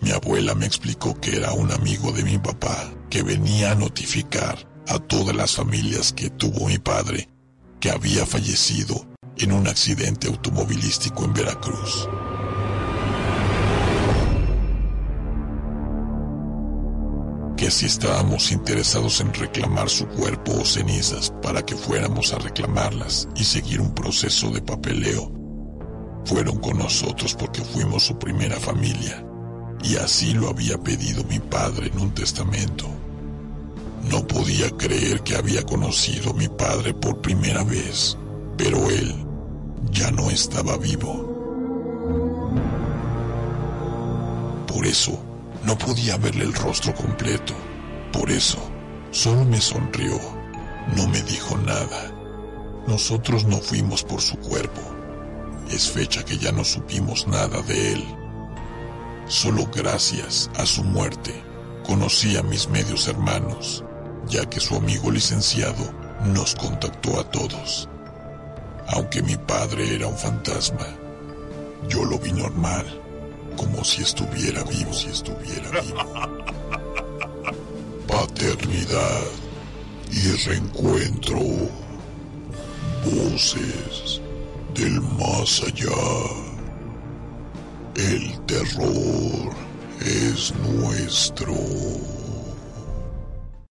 Mi abuela me explicó que era un amigo de mi papá que venía a notificar a todas las familias que tuvo mi padre que había fallecido en un accidente automovilístico en Veracruz. Que si estábamos interesados en reclamar su cuerpo o cenizas para que fuéramos a reclamarlas y seguir un proceso de papeleo, fueron con nosotros porque fuimos su primera familia y así lo había pedido mi padre en un testamento. No podía creer que había conocido a mi padre por primera vez, pero él ya no estaba vivo. Por eso, no podía verle el rostro completo. Por eso, solo me sonrió. No me dijo nada. Nosotros no fuimos por su cuerpo. Es fecha que ya no supimos nada de él. Solo gracias a su muerte conocí a mis medios hermanos, ya que su amigo licenciado nos contactó a todos. Aunque mi padre era un fantasma, yo lo vi normal, como si estuviera vivo, si estuviera vivo. <laughs> Paternidad y reencuentro. Voces del más allá. El terror es nuestro.